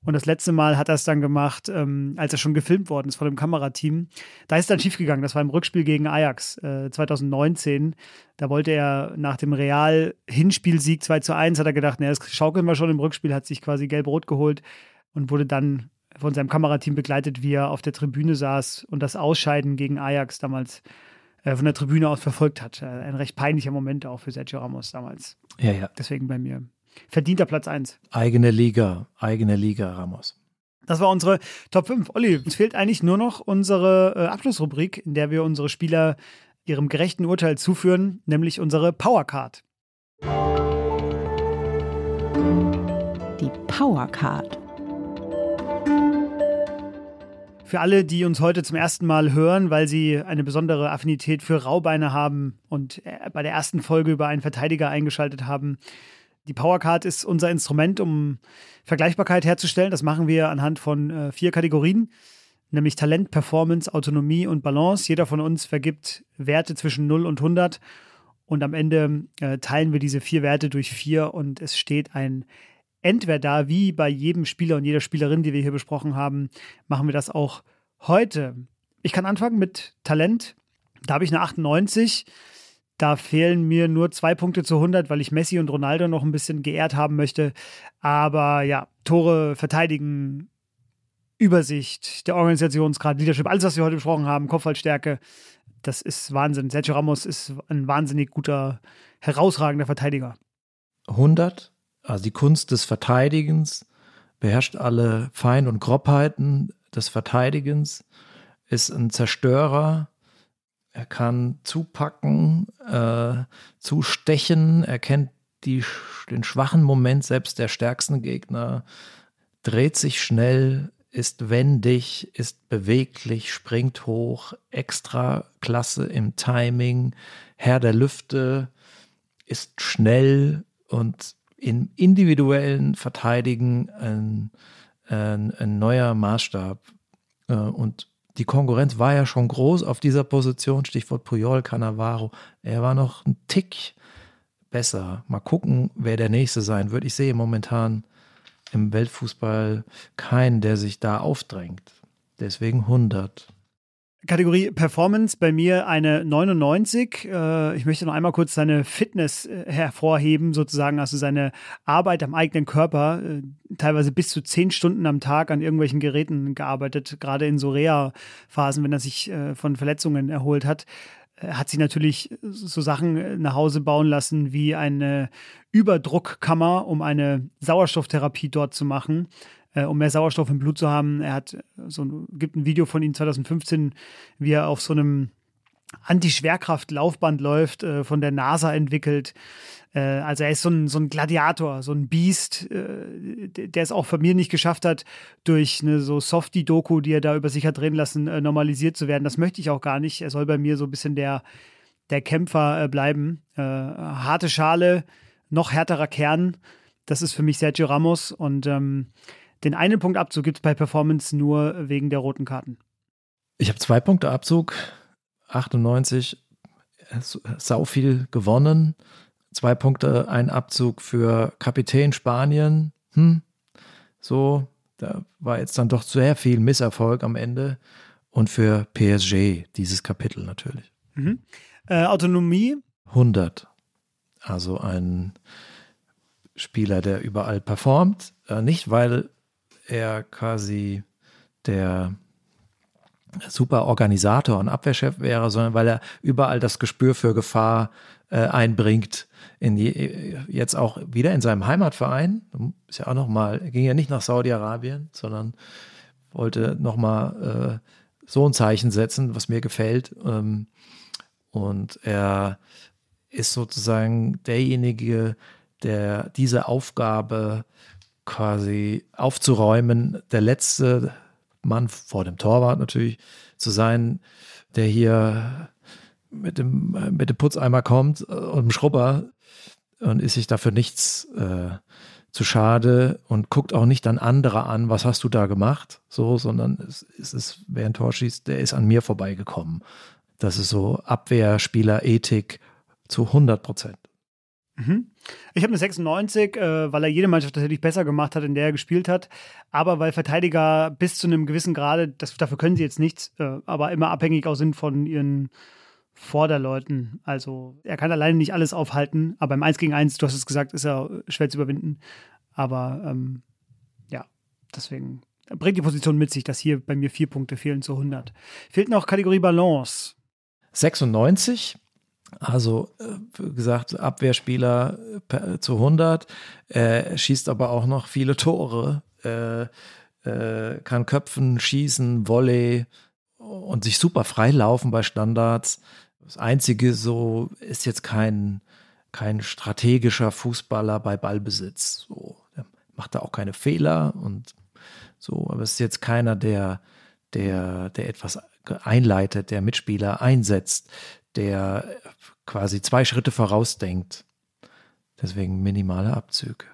Und das letzte Mal hat er es dann gemacht, ähm, als er schon gefilmt worden ist von dem Kamerateam. Da ist dann schiefgegangen. Das war im Rückspiel gegen Ajax äh, 2019. Da wollte er nach dem Real-Hinspielsieg 2 zu 1, hat er gedacht, naja, das schaukeln wir schon im Rückspiel, hat sich quasi gelb-rot geholt und wurde dann von seinem Kamerateam begleitet, wie er auf der Tribüne saß und das Ausscheiden gegen Ajax damals äh, von der Tribüne aus verfolgt hat. Äh, ein recht peinlicher Moment auch für Sergio Ramos damals. Ja, ja. Deswegen bei mir verdienter Platz 1. Eigene Liga, eigene Liga, Ramos. Das war unsere Top 5. Olli, uns fehlt eigentlich nur noch unsere äh, Abschlussrubrik, in der wir unsere Spieler ihrem gerechten Urteil zuführen, nämlich unsere Powercard. Die Powercard. Für alle, die uns heute zum ersten Mal hören, weil sie eine besondere Affinität für Raubeine haben und äh, bei der ersten Folge über einen Verteidiger eingeschaltet haben, die Powercard ist unser Instrument, um Vergleichbarkeit herzustellen. Das machen wir anhand von äh, vier Kategorien, nämlich Talent, Performance, Autonomie und Balance. Jeder von uns vergibt Werte zwischen 0 und 100 und am Ende äh, teilen wir diese vier Werte durch vier und es steht ein Entweder da, wie bei jedem Spieler und jeder Spielerin, die wir hier besprochen haben, machen wir das auch heute. Ich kann anfangen mit Talent. Da habe ich eine 98. Da fehlen mir nur zwei Punkte zu 100, weil ich Messi und Ronaldo noch ein bisschen geehrt haben möchte. Aber ja, Tore verteidigen, Übersicht, der Organisationsgrad, Leadership, alles, was wir heute besprochen haben, Kopfballstärke, das ist Wahnsinn. Sergio Ramos ist ein wahnsinnig guter, herausragender Verteidiger. 100, also die Kunst des Verteidigens, beherrscht alle Fein- und Grobheiten des Verteidigens, ist ein Zerstörer, er kann zupacken, äh, zustechen, er kennt die, den schwachen Moment selbst der stärksten Gegner, dreht sich schnell, ist wendig, ist beweglich, springt hoch, extra klasse im Timing, Herr der Lüfte, ist schnell und im individuellen Verteidigen ein, ein, ein neuer Maßstab. Äh, und die Konkurrenz war ja schon groß auf dieser Position, Stichwort Puyol, Cannavaro. Er war noch ein Tick besser. Mal gucken, wer der Nächste sein wird. Ich sehe momentan im Weltfußball keinen, der sich da aufdrängt. Deswegen 100. Kategorie Performance bei mir eine 99. Äh, ich möchte noch einmal kurz seine Fitness äh, hervorheben, sozusagen, also seine Arbeit am eigenen Körper, äh, teilweise bis zu zehn Stunden am Tag an irgendwelchen Geräten gearbeitet, gerade in so Reha-Phasen, wenn er sich von Verletzungen erholt hat. Hat sie natürlich so Sachen nach Hause bauen lassen wie eine Überdruckkammer, um eine Sauerstofftherapie dort zu machen äh, um mehr Sauerstoff im Blut zu haben. Er hat so ein, gibt ein Video von ihm 2015, wie er auf so einem Anti-Schwerkraft-Laufband läuft, äh, von der NASA entwickelt. Äh, also er ist so ein, so ein Gladiator, so ein Biest, äh, der es auch von mir nicht geschafft hat, durch eine so Softie-Doku, die er da über sich hat drehen lassen, äh, normalisiert zu werden. Das möchte ich auch gar nicht. Er soll bei mir so ein bisschen der, der Kämpfer äh, bleiben. Äh, harte Schale, noch härterer Kern. Das ist für mich Sergio Ramos und ähm, den einen Punkt Abzug gibt es bei Performance nur wegen der roten Karten. Ich habe zwei Punkte Abzug. 98, sau viel gewonnen. Zwei Punkte, ein Abzug für Kapitän Spanien. Hm, so, da war jetzt dann doch sehr viel Misserfolg am Ende. Und für PSG dieses Kapitel natürlich. Mhm. Äh, Autonomie? 100. Also ein Spieler, der überall performt. Äh, nicht, weil er quasi der super Organisator und Abwehrchef wäre, sondern weil er überall das Gespür für Gefahr äh, einbringt. In je, jetzt auch wieder in seinem Heimatverein. Ist ja auch noch mal, ging ja nicht nach Saudi-Arabien, sondern wollte noch mal äh, so ein Zeichen setzen, was mir gefällt. Ähm, und er ist sozusagen derjenige, der diese Aufgabe quasi aufzuräumen, der letzte Mann vor dem Torwart natürlich zu sein, der hier mit dem, mit dem Putzeimer kommt und dem Schrubber und ist sich dafür nichts äh, zu schade und guckt auch nicht dann andere an, was hast du da gemacht, so, sondern es, es ist, wer ein Tor schießt, der ist an mir vorbeigekommen. Das ist so Abwehrspieler-Ethik zu 100 Prozent. Mhm. Ich habe eine 96, äh, weil er jede Mannschaft tatsächlich besser gemacht hat, in der er gespielt hat. Aber weil Verteidiger bis zu einem gewissen Grade, das, dafür können sie jetzt nichts, äh, aber immer abhängig auch sind von ihren Vorderleuten. Also er kann alleine nicht alles aufhalten, aber im 1 gegen 1, du hast es gesagt, ist er schwer zu überwinden. Aber ähm, ja, deswegen bringt die Position mit sich, dass hier bei mir vier Punkte fehlen zu 100. Fehlt noch Kategorie Balance. 96 also, äh, wie gesagt, Abwehrspieler äh, zu 100, äh, schießt aber auch noch viele Tore, äh, äh, kann köpfen, schießen, Volley und sich super frei laufen bei Standards. Das Einzige so ist jetzt kein, kein strategischer Fußballer bei Ballbesitz. So, der macht da auch keine Fehler und so, aber es ist jetzt keiner, der, der, der etwas einleitet, der Mitspieler einsetzt, der quasi zwei Schritte vorausdenkt. Deswegen minimale Abzüge.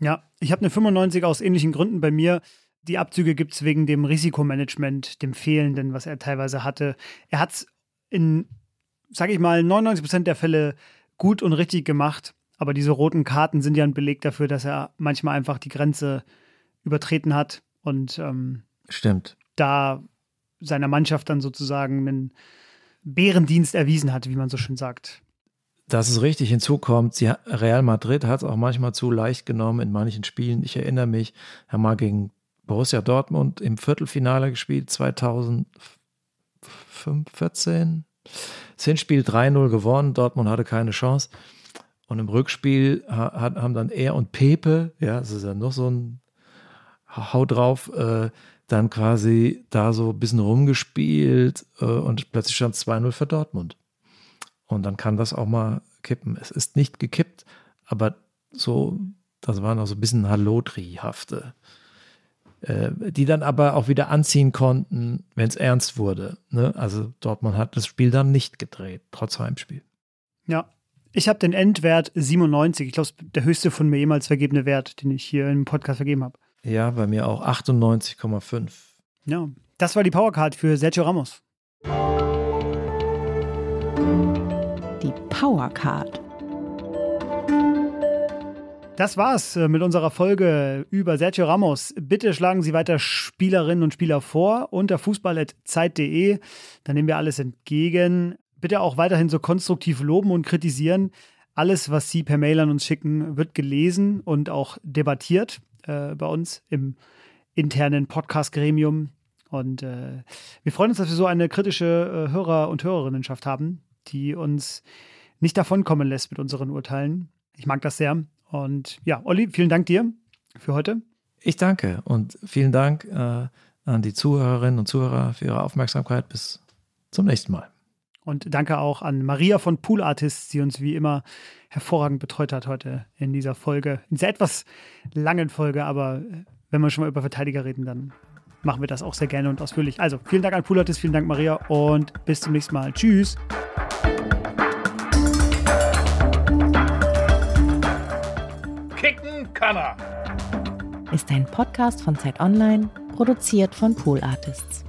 Ja, ich habe eine 95 aus ähnlichen Gründen bei mir. Die Abzüge gibt es wegen dem Risikomanagement, dem Fehlenden, was er teilweise hatte. Er hat es in, sage ich mal, 99 Prozent der Fälle gut und richtig gemacht. Aber diese roten Karten sind ja ein Beleg dafür, dass er manchmal einfach die Grenze übertreten hat und ähm, stimmt da seiner Mannschaft dann sozusagen einen Bärendienst erwiesen hat, wie man so schön sagt. Das ist richtig. Hinzu kommt, Real Madrid hat es auch manchmal zu leicht genommen in manchen Spielen. Ich erinnere mich, er mal gegen Borussia Dortmund im Viertelfinale gespielt, 2014. Das Hinspiel 3-0 gewonnen, Dortmund hatte keine Chance. Und im Rückspiel haben dann er und Pepe, ja, das ist ja noch so ein Hau drauf, äh, dann quasi da so ein bisschen rumgespielt äh, und plötzlich stand es 2-0 für Dortmund. Und dann kann das auch mal kippen. Es ist nicht gekippt, aber so, das waren auch so ein bisschen Hallotri-hafte, äh, die dann aber auch wieder anziehen konnten, wenn es ernst wurde. Ne? Also Dortmund hat das Spiel dann nicht gedreht, trotz Heimspiel. Ja, ich habe den Endwert 97. Ich glaube, der höchste von mir jemals vergebene Wert, den ich hier im Podcast vergeben habe. Ja, bei mir auch 98,5. Ja, das war die Powercard für Sergio Ramos. Die Powercard. Das war's äh, mit unserer Folge über Sergio Ramos. Bitte schlagen Sie weiter Spielerinnen und Spieler vor unter fußball.zeit.de. Da nehmen wir alles entgegen. Bitte auch weiterhin so konstruktiv loben und kritisieren. Alles, was Sie per Mail an uns schicken, wird gelesen und auch debattiert äh, bei uns im internen Podcast-Gremium. Und äh, wir freuen uns, dass wir so eine kritische äh, Hörer- und Hörerinnenschaft haben, die uns nicht davonkommen lässt mit unseren Urteilen. Ich mag das sehr. Und ja, Olli, vielen Dank dir für heute. Ich danke und vielen Dank äh, an die Zuhörerinnen und Zuhörer für ihre Aufmerksamkeit. Bis zum nächsten Mal. Und danke auch an Maria von Pool Artists, die uns wie immer hervorragend betreut hat heute in dieser Folge, in dieser etwas langen Folge, aber wenn wir schon mal über Verteidiger reden, dann machen wir das auch sehr gerne und ausführlich. Also vielen Dank an Pool Artists, vielen Dank Maria und bis zum nächsten Mal. Tschüss. Kicken kann er. Ist ein Podcast von Zeit Online, produziert von Pool Artists.